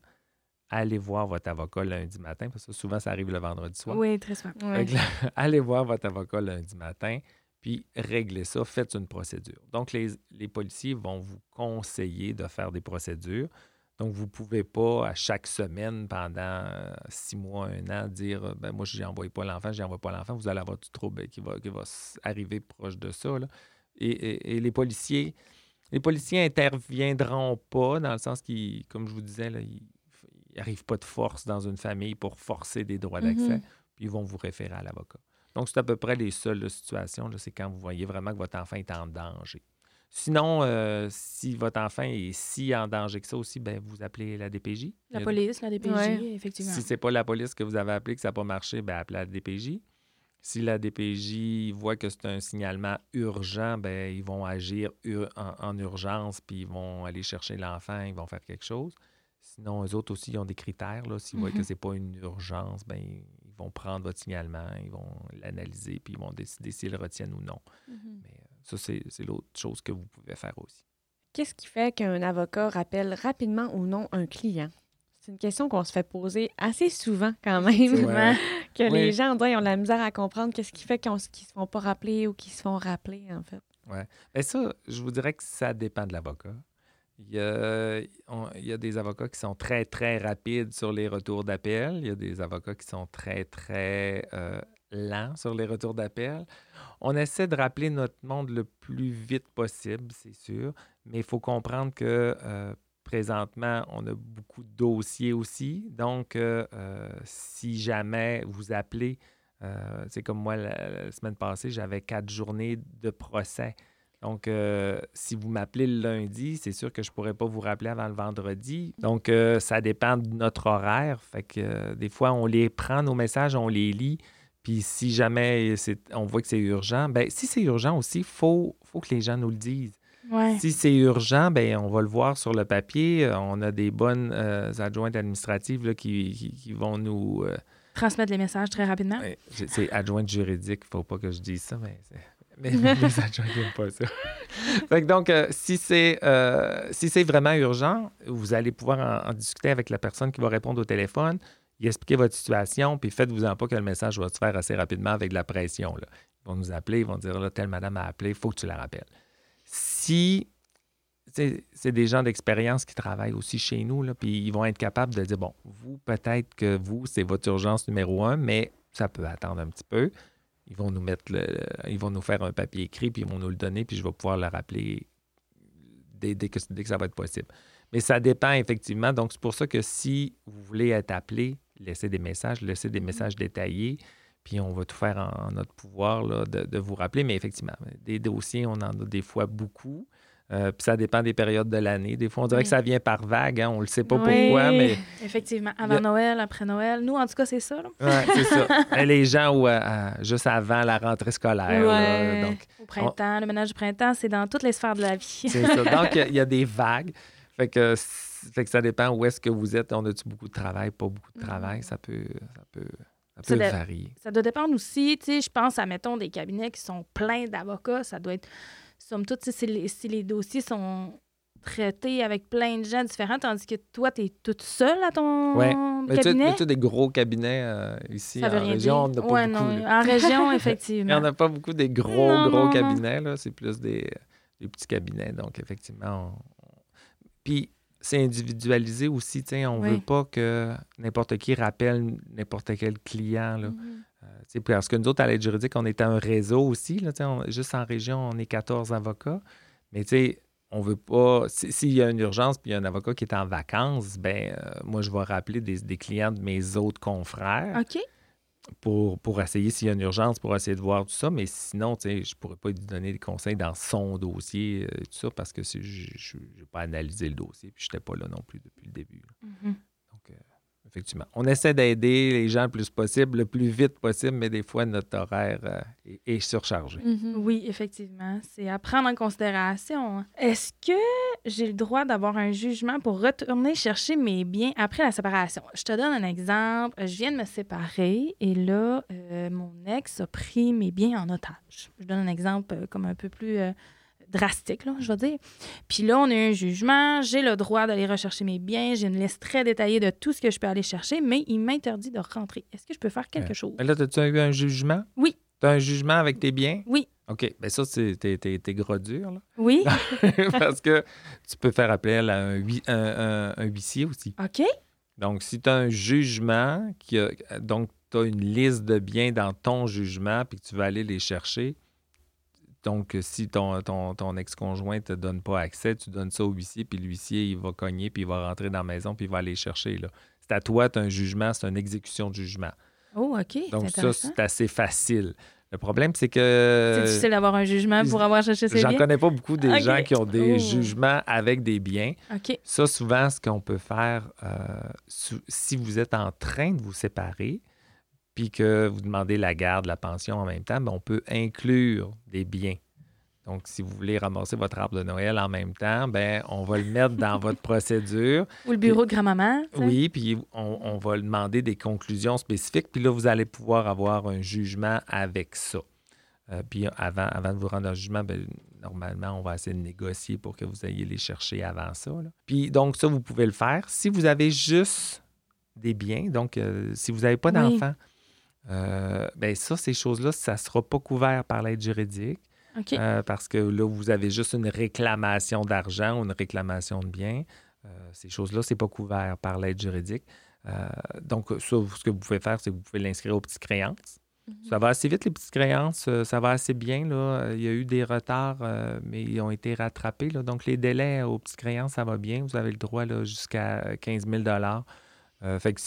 allez voir votre avocat lundi matin, parce que souvent, ça arrive le vendredi soir.
Oui, très souvent.
Ouais.
Allez voir votre avocat lundi matin, puis réglez ça, faites une procédure. Donc, les, les policiers vont vous conseiller de faire des procédures. Donc, vous ne pouvez pas, à chaque semaine, pendant euh, six mois, un an, dire euh, ben moi, je n'envoie pas l'enfant, je n'envoie pas l'enfant. Vous allez avoir du trouble qui va, qui va arriver proche de ça. là. Et, et- et les policiers, les policiers interviendront pas dans le sens qu'ils, comme je vous disais, là, ils n'arrivent pas de force dans une famille pour forcer des droits d'accès
Mhm.
puis ils vont vous référer à l'avocat. Donc, c'est à peu près les seules là, situations, là, c'est quand vous voyez vraiment que votre enfant est en danger. Sinon, euh, si votre enfant est si en danger que ça aussi, ben, vous appelez la DPJ.
La
a-
police, la DPJ,
Ouais.
effectivement.
Si c'est pas la police que vous avez appelé, que ça n'a pas marché, ben, appelez la DPJ. Si la DPJ voit que c'est un signalement urgent, ben, ils vont agir ur- en, en urgence, puis ils vont aller chercher l'enfant, ils vont faire quelque chose. Sinon, eux autres aussi, ils ont des critères. Là. S'ils voient que
Mhm.
c'est pas une urgence, ben, ils vont prendre votre signalement, ils vont l'analyser, puis ils vont décider s'ils le retiennent ou non.
Mhm.
Mais euh, ça, c'est l'autre chose que vous pouvez faire aussi.
qu'est-ce qui fait qu'un avocat rappelle rapidement ou non un client? C'est une question qu'on se fait poser assez souvent quand même. que les gens, ont la misère à comprendre qu'est-ce qui fait qu'ils ne se font pas rappeler ou qu'ils se font rappeler, en fait.
Oui. Et ça, je vous dirais que ça dépend de l'avocat. Il y, a, il y, a, des avocats qui sont très, très rapides sur les retours d'appel. Il y a des avocats qui sont très, très euh, lents sur les retours d'appel. On essaie de rappeler notre monde le plus vite possible, c'est sûr, mais il faut comprendre que euh, présentement, on a beaucoup de dossiers aussi. Donc, euh, euh, si jamais vous appelez, c'est comme moi, la, semaine passée, j'avais quatre journées de procès. Donc, si vous m'appelez le lundi, c'est sûr que je ne pourrais pas vous rappeler avant le vendredi. Donc, ça dépend de notre horaire. Fait que des fois, on les prend, nos messages, on les lit. Puis si jamais on voit que c'est urgent, ben si c'est urgent aussi, il faut, faut que les gens nous le disent. Si c'est urgent, ben on va le voir sur le papier. On a des bonnes euh, adjointes administratives là, qui, vont nous... Euh,
Transmettre les messages très rapidement.
c'est adjointe juridique, il ne faut pas que je dise ça, mais, mais les adjoints n'aiment pas ça. fait donc, euh, si c'est si c'est vraiment urgent, vous allez pouvoir en, discuter avec la personne qui va répondre au téléphone expliquer votre situation, puis faites-vous-en pas que le message va se faire assez rapidement avec de la pression. Là. Ils vont nous appeler, ils vont dire là, telle madame a appelé, il faut que tu la rappelles. Si c'est des gens d'expérience qui travaillent aussi chez nous, là, puis ils vont être capables de dire bon, vous, peut-être que vous, c'est votre urgence numéro un, mais ça peut attendre un petit peu. Ils vont nous mettre le, ils vont nous faire un papier écrit, puis ils vont nous le donner, puis je vais pouvoir le rappeler dès, dès que ça va être possible. Mais ça dépend effectivement. Donc, c'est pour ça que si vous voulez être appelé, laisser des messages, laisser des messages détaillés, puis on va tout faire en, notre pouvoir là, de, vous rappeler. Mais effectivement, des dossiers, on en a des fois beaucoup. Euh, puis ça dépend des périodes de l'année. Des fois, on dirait que ça vient par vague. Hein? On ne le sait pas pourquoi, mais...
Effectivement. Avant Noël, après Noël. Nous, en tout cas, c'est ça.
Oui, c'est ça. Les gens, ou juste avant la rentrée scolaire. donc,
Au printemps, le ménage du printemps, c'est dans toutes les sphères de la vie.
c'est ça. Donc, il y, a des vagues. Fait que fait que ça dépend où est-ce que vous êtes. On a-tu beaucoup de travail, pas beaucoup de travail? Mm. Ça peut, ça peut, ça peut varier.
Ça doit dépendre aussi. Tu sais, je pense à, mettons, des cabinets qui sont pleins d'avocats. Ça doit être, somme toute, si les, si les dossiers sont traités avec plein de gens différents, tandis que toi, tu es toute seule à ton cabinet?
Mais tu as des gros cabinets euh, ici en région, on n'a pas beaucoup.
En région, effectivement.
On n'a pas beaucoup des gros, gros cabinets. C'est plus des, des, petits cabinets. Donc, effectivement, Puis, c'est individualisé aussi. On ne veut pas que n'importe qui rappelle n'importe quel client. Là. Mm-hmm. Euh, parce que nous autres, à l'aide juridique, on est un réseau aussi. Là, juste en région, on est 14 avocats. Mais on veut pas. S'il y a une urgence puis il y a un avocat qui est en vacances, ben euh, moi, je vais rappeler des, des, clients de mes autres confrères.
OK
pour, essayer s'il y a une urgence, pour essayer de voir tout ça. Mais sinon, je ne pourrais pas lui donner des conseils dans son dossier, euh, tout ça, parce que je n'ai pas analysé le dossier, puis je n'étais pas là non plus depuis le début. Effectivement. On essaie d'aider les gens le plus possible, le plus vite possible, mais des fois, notre horaire euh, est, surchargé.
Mhm. Oui, effectivement. C'est à prendre en considération. Est-ce que j'ai le droit d'avoir un jugement pour retourner chercher mes biens après la séparation? Je te donne un exemple. Je viens de me séparer et là, euh, mon ex a pris mes biens en otage. Je donne un exemple euh, comme un peu plus drastique, là, je veux dire. Puis là, on a eu un jugement, j'ai le droit d'aller rechercher mes biens, j'ai une liste très détaillée de tout ce que je peux aller chercher, mais il m'interdit de rentrer. Est-ce que je peux faire quelque chose?
Mais là, as-tu eu un jugement?
Oui.
Tu as un jugement avec tes biens?
Oui.
OK. Bien, ça, c'est tes gros dur, là.
Oui.
Parce que tu peux faire appel à un, un, un, huissier aussi.
OK.
Donc, si tu as un jugement, qui a, donc tu as une liste de biens dans ton jugement, puis que tu vas aller les chercher, donc, si ton, ton, ex-conjoint ne te donne pas accès, tu donnes ça au huissier, puis l'huissier, il va cogner, puis il va rentrer dans la maison, puis il va aller chercher. C'est à toi, tu as un jugement, c'est une exécution de jugement.
Oh, OK.
Donc, ça, c'est assez facile. Le problème, c'est que.
C'est difficile d'avoir un jugement pour avoir cherché ses biens?
J'en connais pas beaucoup des gens qui ont des oh. jugements avec des biens.
OK.
Ça, souvent, ce qu'on peut faire, euh, si vous êtes en train de vous séparer, puis que vous demandez la garde, la pension en même temps, bien, on peut inclure des biens. Donc, si vous voulez ramasser votre arbre de Noël en même temps, ben on va le mettre dans votre procédure.
Ou le bureau de grand-maman.
Oui, puis on, on, va demander des conclusions spécifiques. Puis là, vous allez pouvoir avoir un jugement avec ça. Euh, puis avant, avant de vous rendre un jugement, ben, normalement, on va essayer de négocier pour que vous ayez les chercher avant ça. Puis donc, ça, vous pouvez le faire. Si vous avez juste des biens, donc euh, si vous n'avez pas d'enfants, euh, ben ça, ces choses-là, ça ne sera pas couvert par l'aide juridique. parce que là, vous avez juste une réclamation d'argent ou une réclamation de biens. ces choses-là, ce n'est pas couvert par l'aide juridique. donc, ça, ce que vous pouvez faire, c'est que vous pouvez l'inscrire aux petites créances. Mhm. Ça va assez vite, les petites créances. Euh, ça va assez bien. Là. Il y a eu des retards, euh, mais ils ont été rattrapés. Là. Donc, les délais aux petites créances, ça va bien. Vous avez le droit jusqu'à 15 000 euh, Fait que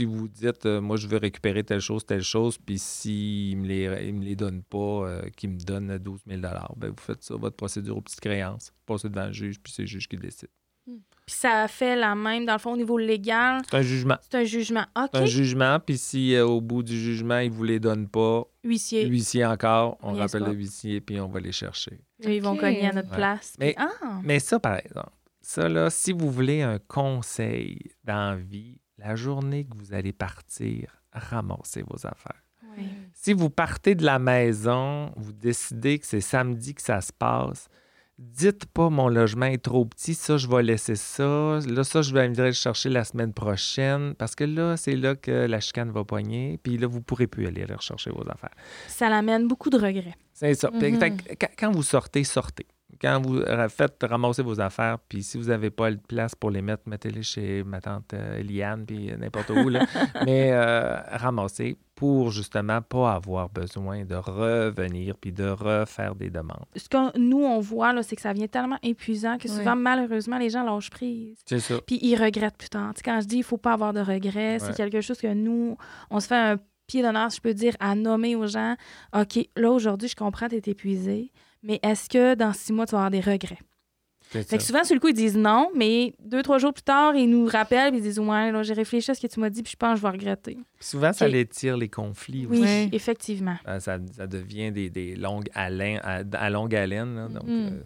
si vous dites, moi, je veux récupérer telle chose, telle chose, puis s'ils ne me, les, me les donnent pas, qu'ils me donnent 12 000 ben, vous faites ça, votre procédure aux petites créances. Passez devant le juge, puis c'est le juge qui décide.
Puis ça fait la même, dans le fond, au niveau légal?
C'est un jugement.
C'est un jugement. OK.
C'est un jugement, puis si euh, au bout du jugement, ils ne vous les donnent pas,
huissier.
Huissier encore, on rappelle le huissier, puis on va les chercher.
Ils vont cogner à notre place.
Mais, ah! mais ça, par exemple, ça, là, si vous voulez un conseil d'envie, la journée que vous allez partir, ramassez vos affaires. Oui. Si vous partez de la maison, vous décidez que c'est samedi que ça se passe, dites pas mon logement est trop petit, ça, je vais laisser ça. Là, ça, je vais venir le chercher la semaine prochaine parce que là, c'est là que la chicane va poigner. Puis là, vous ne pourrez plus aller rechercher vos affaires.
Ça l'amène beaucoup de regrets.
C'est ça. Mhm. quand vous sortez, sortez. Quand vous faites ramasser vos affaires, puis si vous n'avez pas de place pour les mettre, mettez-les chez ma tante euh, Eliane, puis n'importe où. Là. Mais euh, ramassez pour justement pas avoir besoin de revenir puis de refaire des demandes.
Ce que nous, on voit, c'est que ça vient tellement épuisant que souvent, malheureusement, les gens lâchent prise.
C'est ça.
Puis ils regrettent plus tard. quand je dis il faut pas avoir de regrets, c'est quelque chose que nous, on se fait un pied d'honneur, je peux dire, à nommer aux gens OK, là, aujourd'hui, je comprends, tu es épuisé, mais est-ce que dans six mois, tu vas avoir des regrets? Fait que souvent, sur le coup, ils disent non, mais deux, trois jours plus tard, ils nous rappellent et ils disent Ouais, j'ai réfléchi à ce que tu m'as dit, puis je pense que je vais regretter.
souvent, ça les tire les conflits
oui, aussi. Oui, effectivement.
Euh, ça, ça, devient des, des longues haleines, à, longue haleine, donc mm. euh,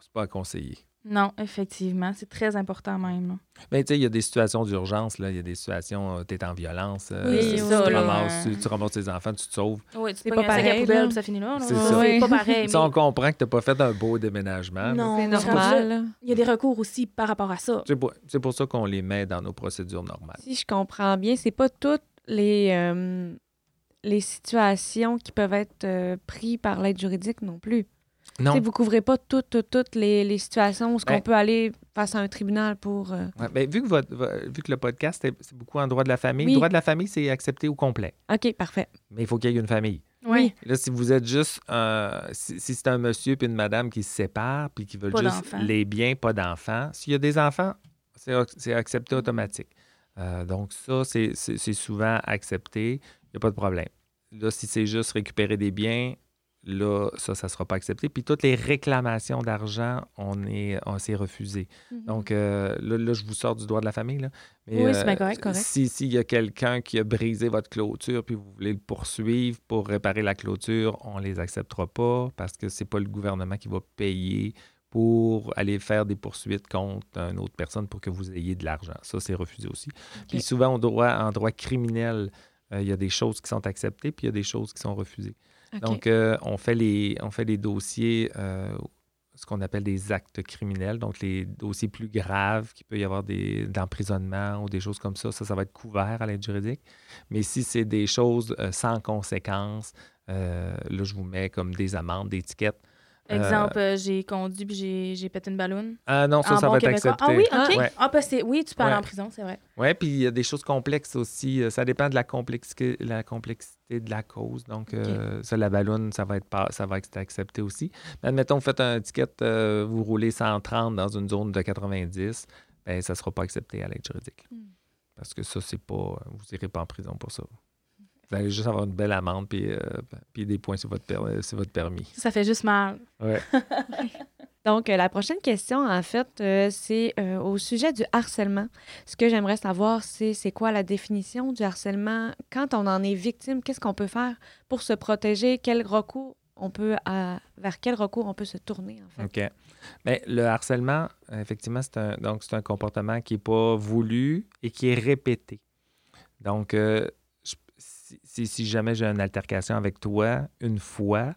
c'est pas à conseiller.
Non, effectivement, c'est très important même.
Mais tu sais, il y a des situations d'urgence, là. Il y a des situations, euh, tu es en violence.
Euh, oui, ça.
Tu, ramasses, tu, ramasses, tes enfants, tu te sauves.
Oui, tu pas pareil. Poubelle, ça finit là.
C'est ça.
C'est pas pareil.
Ça, on comprend que tu n'as pas fait un beau déménagement.
Non, c'est normal. Il y a des recours aussi par rapport à ça.
C'est pour, pour, ça qu'on les met dans nos procédures normales.
Si je comprends bien, c'est pas toutes les, euh, les situations qui peuvent être prises par l'aide juridique non plus. Non. vous ne couvrez pas toutes, toutes, les, situations où on ben peut aller face à un tribunal pour. Euh,
ben, vu, que votre, vu que le podcast, c'est beaucoup en droit de la famille, le droit de la famille, c'est accepté au complet.
OK, parfait.
Mais il faut qu'il y ait une famille.
Oui.
Là, si vous êtes juste. si, c'est un monsieur et une madame qui se séparent puis qui veulent juste les biens, pas d'enfants, s'il y a des enfants, c'est accepté automatique. Euh, donc, ça, c'est souvent accepté. Il n'y a pas de problème. Là, si c'est juste récupérer des biens, là, ça, ça ne sera pas accepté. Puis toutes les réclamations d'argent, on est, on s'est refusé. Mm-hmm. Donc euh, là, je vous sors du droit de la famille. Là.
oui, c'est euh, correct, correct.
Si s'il y a quelqu'un qui a brisé votre clôture puis vous voulez le poursuivre pour réparer la clôture, on ne les acceptera pas parce que c'est pas le gouvernement qui va payer pour aller faire des poursuites contre une autre personne pour que vous ayez de l'argent. Ça, c'est refusé aussi. Puis souvent, en droit, en droit criminel, euh, il y a des choses qui sont acceptées, puis il y a des choses qui sont refusées. Donc, euh, on, fait les, on fait les dossiers, euh, ce qu'on appelle des actes criminels, donc les dossiers plus graves, qui peut y avoir des, d'emprisonnement ou des choses comme ça, ça, ça va être couvert à l'aide juridique. Mais si c'est des choses euh, sans conséquences, là, je vous mets comme des amendes, des étiquettes.
Exemple, euh, j'ai conduit puis j'ai pété une ballonne.
Ah non, ça, ça va être accepté.
Ah oui, OK. Ah, parce que oui, tu parles en prison, c'est vrai.
Oui, puis il y a des choses complexes aussi. Euh, ça dépend de la complexité, la complexité de la cause. Donc, euh, ça, la ballonne, ça va être pas, ça va être accepté aussi. Mais admettons, vous faites un ticket, vous roulez 130 dans une zone de 90, bien, ça ne sera pas accepté à l'aide juridique. Hmm. Parce que ça, c'est pas. Vous n'irez pas en prison pour ça. Vous allez juste avoir une belle amende puis, euh, puis des points sur votre, votre permis.
Ça fait juste mal.
Ouais.
Donc, euh, la prochaine question, en fait, euh, c'est au sujet du harcèlement. Ce que j'aimerais savoir, c'est c'est quoi la définition du harcèlement? Quand on en est victime, qu'est-ce qu'on peut faire pour se protéger? Quel recours on peut, vers quel recours on peut se tourner, en fait?
OK. Mais le harcèlement, effectivement, c'est un, donc, c'est un comportement qui n'est pas voulu et qui est répété. Donc, si, jamais j'ai une altercation avec toi une fois,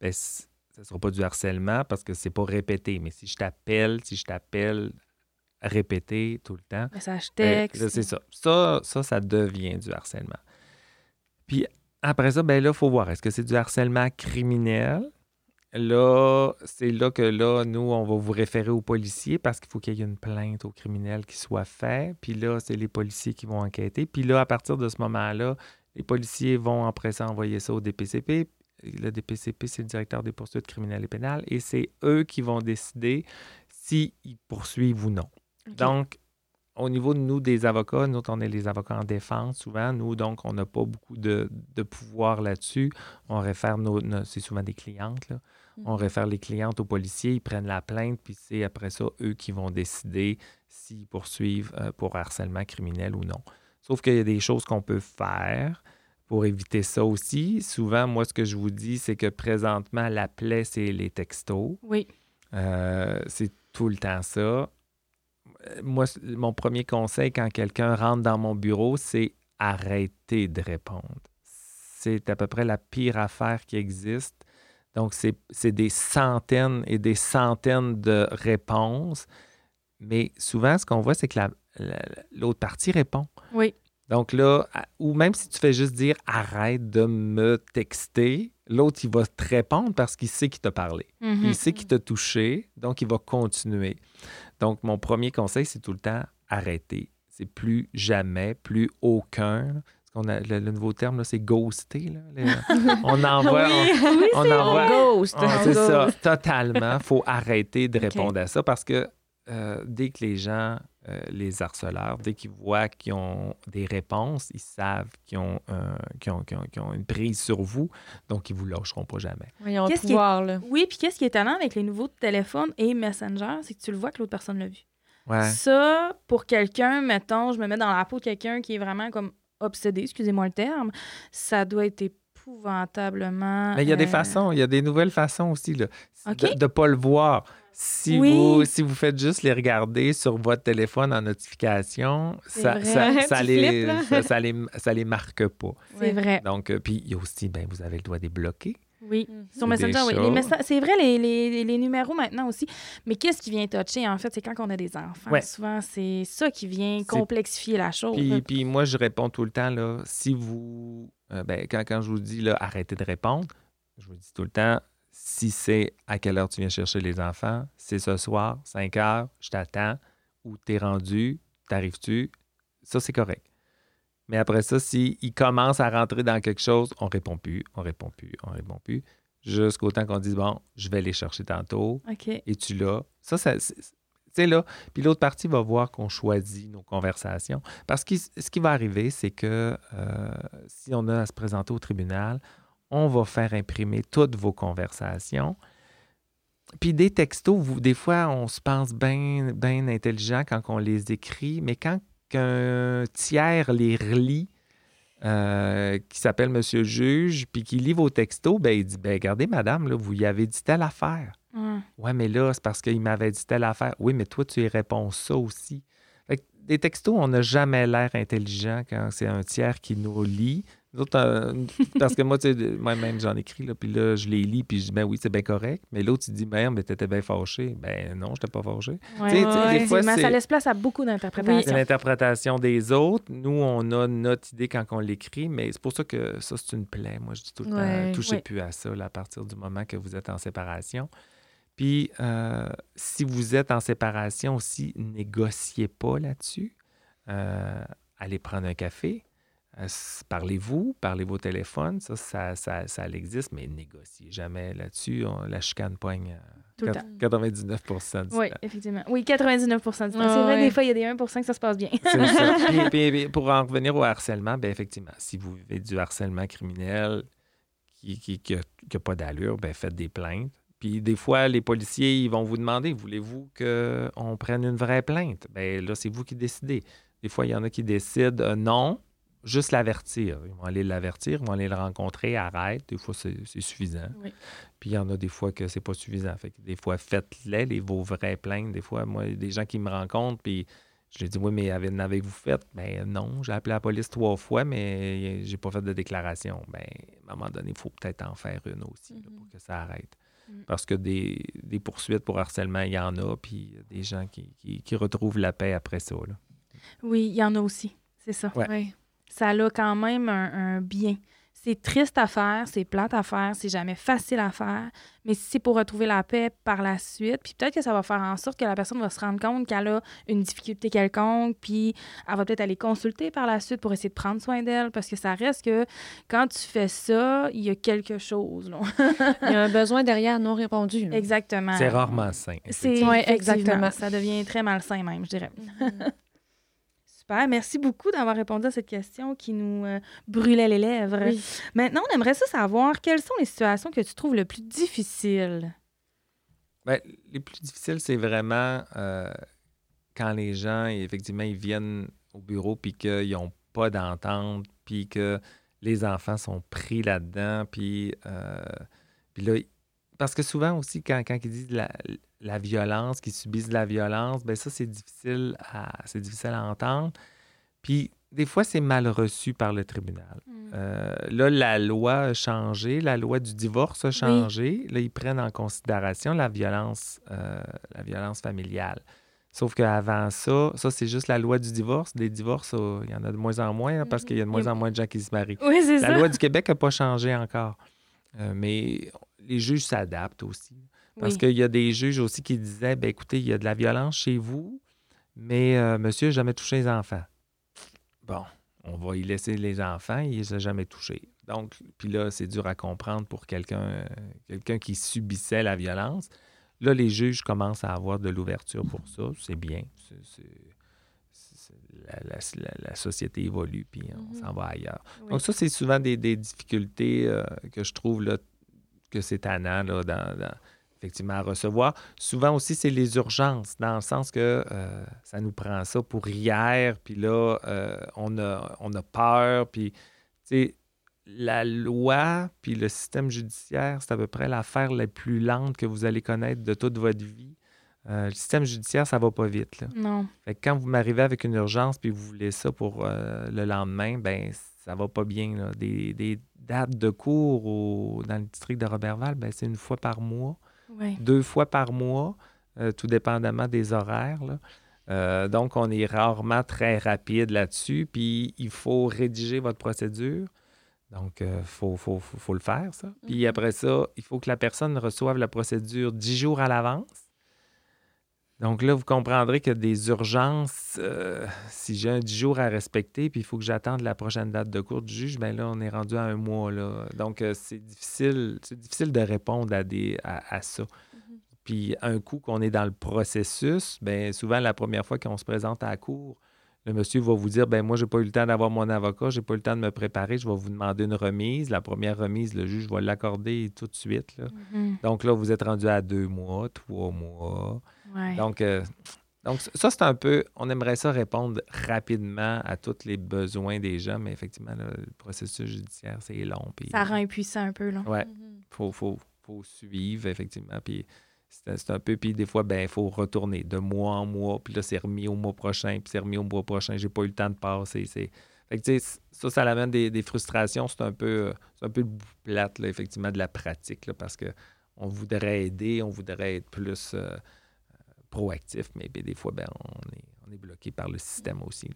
ben, ce ne sera pas du harcèlement parce que c'est pas répété. Mais si je t'appelle, si je t'appelle répété tout le temps.
Message
ben,
texte.
c'est ça. ça. Ça, ça devient du harcèlement. Puis après ça, ben là, il faut voir. Est-ce que c'est du harcèlement criminel? Là, c'est là que là, nous, on va vous référer aux policiers parce qu'il faut qu'il y ait une plainte au criminel qui soit faite. Puis là, c'est les policiers qui vont enquêter. Puis là, à partir de ce moment-là, les policiers vont après ça envoyer ça au DPCP. Le DPCP, c'est le directeur des poursuites criminelles et pénales. Et c'est eux qui vont décider s'ils poursuivent ou non. Donc, au niveau de nous, des avocats, nous, on est les avocats en défense souvent. Nous, donc, on n'a pas beaucoup de, pouvoir là-dessus. On réfère nos, c'est souvent des clientes, là. On mhm. réfère les clientes aux policiers, ils prennent la plainte, puis c'est après ça, eux qui vont décider s'ils poursuivent euh, pour harcèlement criminel ou non. Sauf qu'il y a des choses qu'on peut faire pour éviter ça aussi. Souvent, moi, ce que je vous dis, c'est que présentement, la plaie, c'est les textos.
Oui.
Euh, c'est tout le temps ça. Moi, mon premier conseil quand quelqu'un rentre dans mon bureau, c'est arrêter de répondre. C'est à peu près la pire affaire qui existe. Donc, c'est des centaines et des centaines de réponses. Mais souvent, ce qu'on voit, c'est que l'autre partie répond.
Oui.
Donc là, ou même si tu fais juste dire arrête de me texter, l'autre, il va te répondre parce qu'il sait qu'il t'a parlé. Mm-hmm. Il sait qu'il t'a touché, donc il va continuer. Donc, mon premier conseil, c'est tout le temps arrêter. C'est plus jamais, plus aucun le, nouveau terme, c'est ghoster. on envoie.
on, envoie. Ghost.
Ah, c'est ça, totalement. Il faut arrêter de répondre à ça parce que euh, dès que les gens, euh, les harceleurs, dès qu'ils voient qu'ils ont des réponses, ils savent qu'ils ont, ont, ont, une prise sur vous, donc ils ne vous lâcheront pas jamais.
ils ont pouvoir, là.
Oui, puis qu'est-ce qui est étonnant avec les nouveaux téléphones et Messenger, c'est que tu le vois que l'autre personne l'a vu.
Ouais.
Ça, pour quelqu'un, mettons, je me mets dans la peau de quelqu'un qui est vraiment comme obsédé, excusez-moi le terme, ça doit être épouvantablement.
Mais il y a des euh, façons, il y a des nouvelles façons aussi là, de ne pas le voir. Si, vous, si vous faites juste les regarder sur votre téléphone en notification, ça, ça, ça, les, ça, les, ça, les, marque pas.
C'est vrai.
Donc, euh, puis il y a aussi, ben, vous avez le droit de.
Oui, mm-hmm. sur Messenger, oui. C'est vrai, les, les, les, numéros maintenant aussi. Mais qu'est-ce qui vient toucher, en fait, c'est quand on a des enfants. Souvent, c'est ça qui vient complexifier la chose.
Puis, puis, moi, je réponds tout le temps, là, si vous... Euh, ben, quand, quand je vous dis, là, arrêtez de répondre, je vous dis tout le temps, si c'est à quelle heure tu viens chercher les enfants, c'est ce soir, 5 heures, je t'attends, ou t'es rendu, t'arrives-tu, ça, c'est correct. Mais après ça, s'il commence à rentrer dans quelque chose, on répond plus, on répond plus, on répond plus. Jusqu'au temps qu'on dise, bon, je vais les chercher tantôt. Et tu l'as. Ça, ça c'est là. Puis l'autre partie va voir qu'on choisit nos conversations. Parce que ce qui va arriver, c'est que euh, si on a à se présenter au tribunal, on va faire imprimer toutes vos conversations. Puis des textos, vous, des fois, on se pense bien ben intelligent quand on les écrit, mais quand qu'un tiers les relit, euh, qui s'appelle Monsieur Juge, puis qui lit vos textos, ben, il dit ben, Regardez, madame, là, vous y avez dit telle affaire. Ouais, mais là, c'est parce qu'il m'avait dit telle affaire. Oui, mais toi, tu y réponds ça aussi. des textos, on n'a jamais l'air intelligent quand c'est un tiers qui nous lit. Euh, parce que moi, tu sais, moi-même, j'en écris, là, puis là, je les lis, puis je dis, ben oui, c'est bien correct. Mais l'autre, il dit, ben, mais t'étais bien fâché. Ben non, je n'étais pas fâché.
des fois, ça laisse place à beaucoup d'interprétations.
C'est l'interprétation des autres. Nous, on a notre idée quand on l'écrit, mais c'est pour ça que ça, c'est une plaie. Moi, je dis tout le temps, touchez plus à ça à partir du moment que vous êtes en séparation. Puis, euh, si vous êtes en séparation aussi, négociez pas là-dessus. Euh, allez prendre un café euh, parlez-vous, parlez vos téléphones, ça, ça, ça, ça existe, mais négociez jamais là-dessus. la chicane poigne 99% du
oui, effectivement. Oui, 99 du temps. c'est vrai, des fois, il y a des 1% que ça se passe bien.
C'est ça. Puis, pour en revenir au harcèlement, bien, effectivement, si vous vivez du harcèlement criminel qui n'a qui, pas d'allure, bien, faites des plaintes. Puis des fois, les policiers, ils vont vous demander, voulez-vous qu'on prenne une vraie plainte? Bien là, c'est vous qui décidez. Des fois, il y en a qui décident euh, non, juste l'avertir. Ils vont aller l'avertir, ils vont aller le rencontrer, arrête. Des fois, c'est suffisant. Puis il y en a des fois que c'est pas suffisant. Fait que des fois, faites-les, les, vos vraies plaintes. Des fois, moi, des gens qui me rencontrent, puis Je lui ai dit, oui, mais avez-vous fait? Ben non, j'ai appelé la police trois fois, mais j'ai pas fait de déclaration. Ben, à un moment donné, il faut peut-être en faire une aussi pour mm-hmm. que ça arrête. Mm. Parce que des, poursuites pour harcèlement, il y en a, puis des gens qui, qui, retrouvent la paix après ça.
Oui, il y en a aussi, c'est ça. Ça a quand même un bien c'est triste à faire, c'est plate à faire, c'est jamais facile à faire, mais si c'est pour retrouver la paix par la suite, puis peut-être que ça va faire en sorte que la personne va se rendre compte qu'elle a une difficulté quelconque, puis elle va peut-être aller consulter par la suite pour essayer de prendre soin d'elle, parce que ça reste que quand tu fais ça, il y a quelque chose.
il y a un besoin derrière non répondu.
Exactement.
C'est rarement sain.
C'est exactement. Ça devient très malsain même, je dirais. Super. Merci beaucoup d'avoir répondu à cette question qui nous euh, brûlait les lèvres. Maintenant, on aimerait ça savoir quelles sont les situations que tu trouves le plus difficiles?
Bien, les plus difficiles, c'est vraiment euh, quand les gens, effectivement, ils viennent au bureau puis qu'ils n'ont pas d'entente, puis que les enfants sont pris là-dedans, puis, euh, puis là, parce que souvent aussi, quand, quand ils disent la, la violence, qu'ils subissent de la violence, ben ça, c'est difficile à, c'est difficile à entendre. Puis, des fois, c'est mal reçu par le tribunal. Mm. Euh, là, la loi a changé, la loi du divorce a changé. Là, ils prennent en considération la violence, euh, la violence familiale. Sauf qu'avant ça, ça, c'est juste la loi du divorce. Des divorces, oh, il y en a de moins en moins hein, parce qu'il y a de moins en moins de gens qui se marient.
Oui, c'est
la loi du Québec n'a pas changé encore. Euh, mais les juges s'adaptent aussi. Parce qu'il y a des juges aussi qui disaient ben écoutez, il y a de la violence chez vous, mais euh, monsieur n'a jamais touché les enfants. Bon, on va y laisser les enfants, il ne les a jamais touchés. Donc, puis là, c'est dur à comprendre pour quelqu'un quelqu'un qui subissait la violence. Là, les juges commencent à avoir de l'ouverture pour ça. C'est bien. la, société évolue, puis on mm-hmm. s'en va ailleurs. Donc, ça, c'est souvent des, difficultés euh, que je trouve là, que c'est tannant là, dans effectivement à recevoir. Souvent aussi, c'est les urgences, dans le sens que euh, ça nous prend ça pour hier, puis là, euh, on, a, on a peur, puis, tu sais, la loi, puis le système judiciaire, c'est à peu près l'affaire la plus lente que vous allez connaître de toute votre vie. Euh, le système judiciaire, ça va pas vite. Là.
Non.
Fait quand vous m'arrivez avec une urgence puis vous voulez ça pour le lendemain, ben ça va pas bien. Là. Des, dates de cours dans le district de Robertval, ben, c'est une fois par mois deux fois par mois, euh, tout dépendamment des horaires. Euh, donc, on est rarement très rapide là-dessus. Puis, il faut rédiger votre procédure. Donc, il euh, faut, le faire, ça. Puis mm-hmm. après ça, il faut que la personne reçoive la procédure dix jours à l'avance. Donc là, vous comprendrez que des urgences, euh, si j'ai un 10 jours à respecter, puis il faut que j'attende la prochaine date de cours du juge, bien là, on est rendu à un mois. Là. Donc, euh, c'est difficile, c'est difficile de répondre à, des, à, ça. Mm-hmm. Puis un coup qu'on est dans le processus, bien souvent, la première fois qu'on se présente à la cour, le monsieur va vous dire ben moi, j'ai pas eu le temps d'avoir mon avocat, j'ai pas eu le temps de me préparer, je vais vous demander une remise. La première remise, le juge va l'accorder tout de suite. Mm-hmm. Donc là, vous êtes rendu à deux mois, trois mois. Donc, euh, donc, ça, c'est un peu, on aimerait ça répondre rapidement à tous les besoins des gens, mais effectivement, le processus judiciaire, c'est long.
ça rend impuissant un peu, là.
Oui, il mm-hmm. faut, faut, suivre, effectivement. Puis c'est un peu, puis des fois, ben il faut retourner de mois en mois, puis là, c'est remis au mois prochain, puis c'est remis au mois prochain. J'ai pas eu le temps de passer. C'est... Fait que, ça, ça amène des, des frustrations. C'est un peu, un peu le bout plate, là, effectivement, de la pratique, là, parce que on voudrait aider, on voudrait être plus... Euh, proactif, mais des fois, ben, on, est, on est bloqué par le système aussi.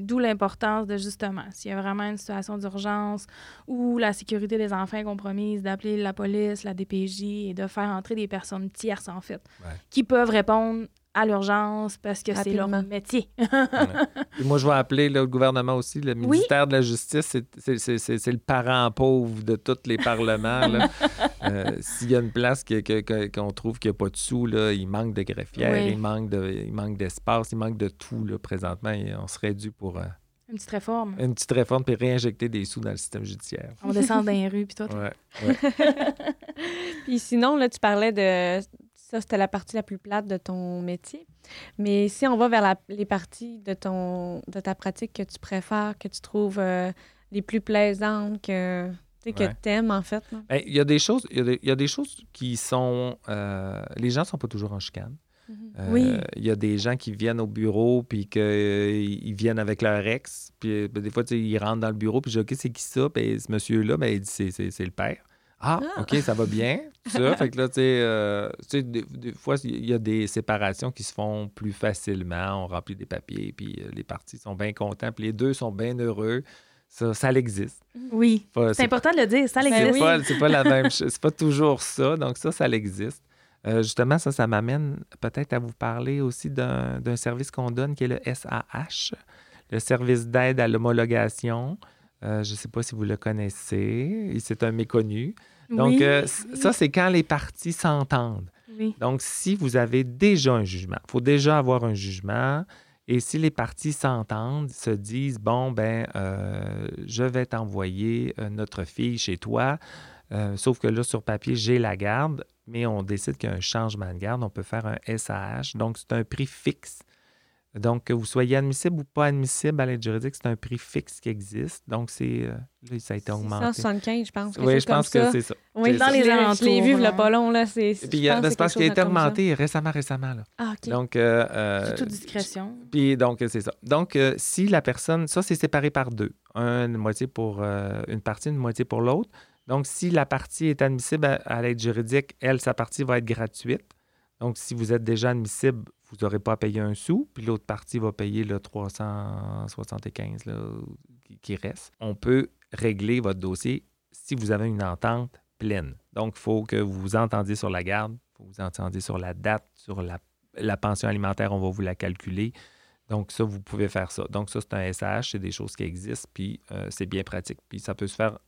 D'où l'importance de justement, s'il y a vraiment une situation d'urgence ou la sécurité des enfants est compromise, d'appeler la police, la DPJ et de faire entrer des personnes tierces, en fait, qui peuvent répondre à l'urgence parce que c'est leur métier.
moi, je vais appeler le gouvernement aussi, le ministère de la Justice, c'est le parent pauvre de tous les parlements. Euh, s'il y a une place qu'on trouve qu'il n'y a pas de sous, là, il manque de greffières, il, manque de, il manque d'espace, il manque de tout là, présentement. Et on serait dû pour... Euh,
une petite réforme.
Une petite réforme, puis réinjecter des sous dans le système judiciaire.
On descend dans les rues, puis tout.
Oui.
puis sinon, là, tu parlais de ça, c'était la partie la plus plate de ton métier. Mais si on va vers les parties de, ton, de ta pratique que tu préfères, que tu trouves euh, les plus plaisantes, que, tu aimes, en fait.
Ben, il y, a des choses, il y, a des choses qui sont. Euh, les gens ne sont pas toujours en chicane.
Mhm. oui.
Il y a des gens qui viennent au bureau, puis qu'ils viennent avec leur ex. Puis ben, des fois, ils rentrent dans le bureau, puis je dis OK, c'est qui ça? Puis ce monsieur-là, ben, il dit c'est le père. Ah, ah, OK, ça va bien. Ça. fait que là, tu sais, euh, des, fois, il y a des séparations qui se font plus facilement. On remplit des papiers, puis euh, les parties sont bien contents, puis les deux sont bien heureux. Ça, ça existe.
Oui. C'est important de le dire, ça existe.
C'est pas, pas, la même chose. C'est pas toujours ça. Donc, ça, ça existe. Euh, justement, ça, ça m'amène peut-être à vous parler aussi d'un service qu'on donne qui est le SAH, le service d'aide à l'homologation. Euh, je ne sais pas si vous le connaissez. C'est un méconnu. Donc, euh, ça, c'est quand les parties s'entendent. Donc, si vous avez déjà un jugement, il faut déjà avoir un jugement. Et si les parties s'entendent, se disent, bon, ben, euh, je vais t'envoyer notre fille chez toi, sauf que là, sur papier, j'ai la garde, mais on décide qu'il y a un changement de garde, on peut faire un SAH. Donc, c'est un prix fixe donc, que vous soyez admissible ou pas admissible à l'aide juridique, c'est un prix fixe qui existe. Donc, c'est. Euh, là, ça a été augmenté.
175, je pense.
Oui, je pense que c'est ça.
Oui, dans les alentours. Je l'ai vu, le pas long, là. C'est,
puis, c'est parce qu'il a été augmenté récemment, récemment. Là.
Ah, OK.
Donc. Euh, euh
toute discrétion.
Puis, donc, c'est ça. Donc, euh, si la personne. Ça, c'est séparé par deux. une moitié pour une partie, une moitié pour l'autre. Donc, si la partie est admissible à, à l'aide juridique, elle, sa partie va être gratuite. Donc, si vous êtes déjà admissible, vous n'aurez pas à payer un sou, puis l'autre partie va payer le 375 qui, reste. On peut régler votre dossier si vous avez une entente pleine. Donc, il faut que vous vous entendiez sur la garde, faut que vous entendiez sur la date, sur la, pension alimentaire, on va vous la calculer. Donc, ça, vous pouvez faire ça. Donc, ça, c'est un SH, c'est des choses qui existent, puis euh, c'est bien pratique. Puis ça peut se faire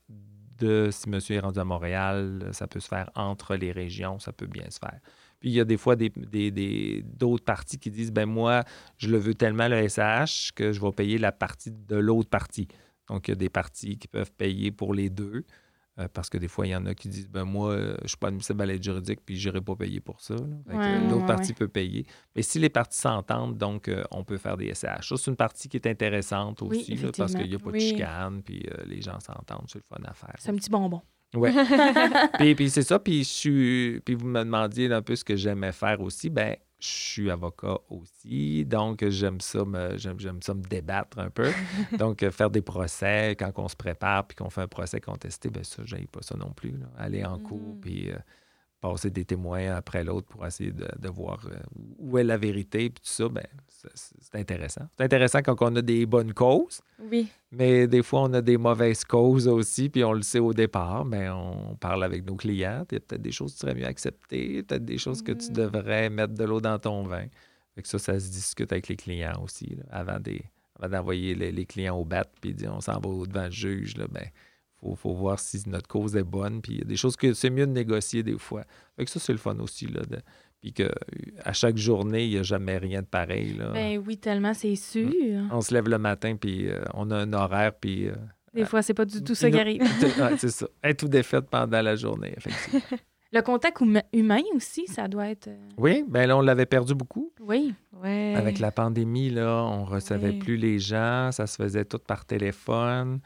de, si monsieur est rendu à Montréal, ça peut se faire entre les régions, ça peut bien se faire. Puis il y a des fois d'autres des, des, parties qui disent ben moi, je le veux tellement le SH que je vais payer la partie de l'autre partie. Donc, il y a des parties qui peuvent payer pour les deux. Euh, parce que des fois, il y en a qui disent ben moi, je ne suis pas admissible à l'aide juridique, puis je n'irai pas payer pour ça. L'autre partie peut payer. Mais si les parties s'entendent, donc euh, on peut faire des SH. Ça, c'est une partie qui est intéressante aussi, parce qu'il n'y a pas de chicane, puis euh, les gens s'entendent, c'est le fun à faire.
C'est un petit bonbon.
Oui. puis, c'est ça. Puis, je puis vous me demandiez un peu ce que j'aimais faire aussi. Ben, je suis avocat aussi, donc j'aime ça, me, j'aime, ça me débattre un peu. donc, faire des procès, quand on se prépare puis qu'on fait un procès contesté, ben ça, j'aime pas ça non plus. Aller en cours, mm. puis euh, passer des témoins après l'autre pour essayer de, voir euh, où est la vérité, puis tout ça, ben, c'est intéressant. C'est intéressant quand on a des bonnes causes.
Oui.
Mais des fois, on a des mauvaises causes aussi, puis on le sait au départ. Mais on parle avec nos clients. Il y a peut-être des choses que tu serais mieux accepter, peut-être des choses que tu mm. devrais mettre de l'eau dans ton vin. Fait que ça, ça se discute avec les clients aussi, avant, d'envoyer les, clients au bat, puis on s'en va devant le juge. Là, ben, faut, faut voir si notre cause est bonne. Puis il y a des choses que c'est mieux de négocier des fois. Fait que ça, c'est le fun aussi. Là, puis qu'à chaque journée, il n'y a jamais rien de pareil. Là.
Ben oui, tellement, c'est sûr.
On se lève le matin, puis euh, on a un horaire, puis... Euh,
des fois, c'est pas du tout ça qui arrive.
c'est ça. Être tout défaite pendant la journée, effectivement.
Le contact humain aussi, ça doit être. Euh,
oui, bien là, on l'avait perdu beaucoup.
Oui.
Ouais.
Avec la pandémie, là, on recevait plus les gens, ça se faisait tout par téléphone.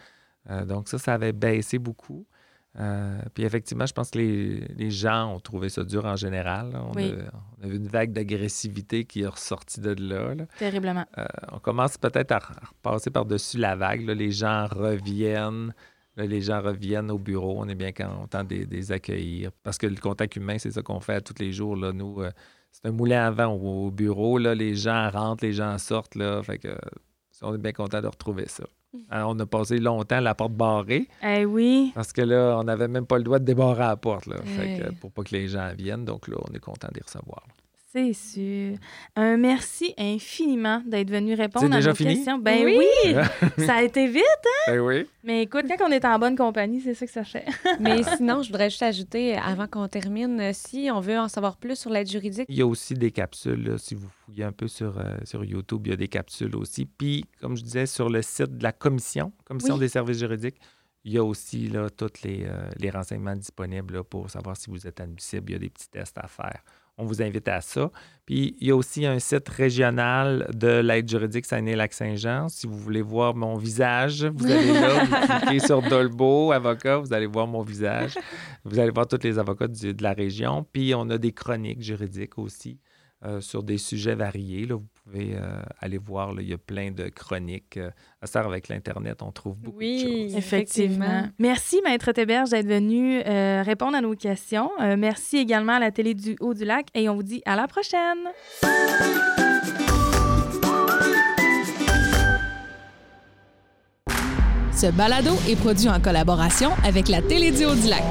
Euh, donc, ça, ça avait baissé beaucoup. Euh, puis effectivement, je pense que les, gens ont trouvé ça dur en général. On, a, on, vu une vague d'agressivité qui est ressortie de là.
Terriblement.
Euh, on commence peut-être à repasser par-dessus la vague. Les gens reviennent. les gens reviennent au bureau. On est bien content de les accueillir. Parce que le contact humain, c'est ça qu'on fait tous les jours. Là. Nous, c'est un moulin à vent au, bureau. Là. Les gens rentrent, les gens sortent. Là. Fait que, on est bien content de retrouver ça. Hein, on a passé longtemps la porte barrée.
Eh oui.
Parce que là, on n'avait même pas le droit de débarrer la porte. Là. Fait pour pas que les gens viennent. Donc là, on est content de les recevoir.
C'est sûr. Un merci infiniment d'être venu répondre
à
nos
fini?
questions. Ben oui, ça a été vite, hein?
Ben oui.
Mais écoute, quand on est en bonne compagnie, c'est ça que ça fait.
Mais sinon, je voudrais juste ajouter, avant qu'on termine, si on veut en savoir plus sur l'aide juridique.
Il y a aussi des capsules, si vous fouillez un peu sur, euh, sur YouTube, il y a des capsules aussi. Puis, comme je disais, sur le site de la commission, Commission des services juridiques, il y a aussi là, tous les, euh, les renseignements disponibles pour savoir si vous êtes admissible. Il y a des petits tests à faire on vous invite à ça. Puis il y a aussi un site régional de l'aide juridique Saguenay-Lac-Saint-Jean. Si vous voulez voir mon visage, vous allez là, vous cliquez sur Dolbo, avocat, vous allez voir mon visage. Vous allez voir tous les avocats de la région. Puis on a des chroniques juridiques aussi. Euh, sur des sujets variés. Là, vous pouvez euh, aller voir, là, il y a plein de chroniques. Euh, à ça, avec l'Internet, on trouve beaucoup de choses.
Effectivement. Merci, Maître Théberge, d'être venu répondre à nos questions. merci également à la télé du Haut-du-Lac et on vous dit à la prochaine.
Ce balado est produit en collaboration avec la télé du Haut-du-Lac.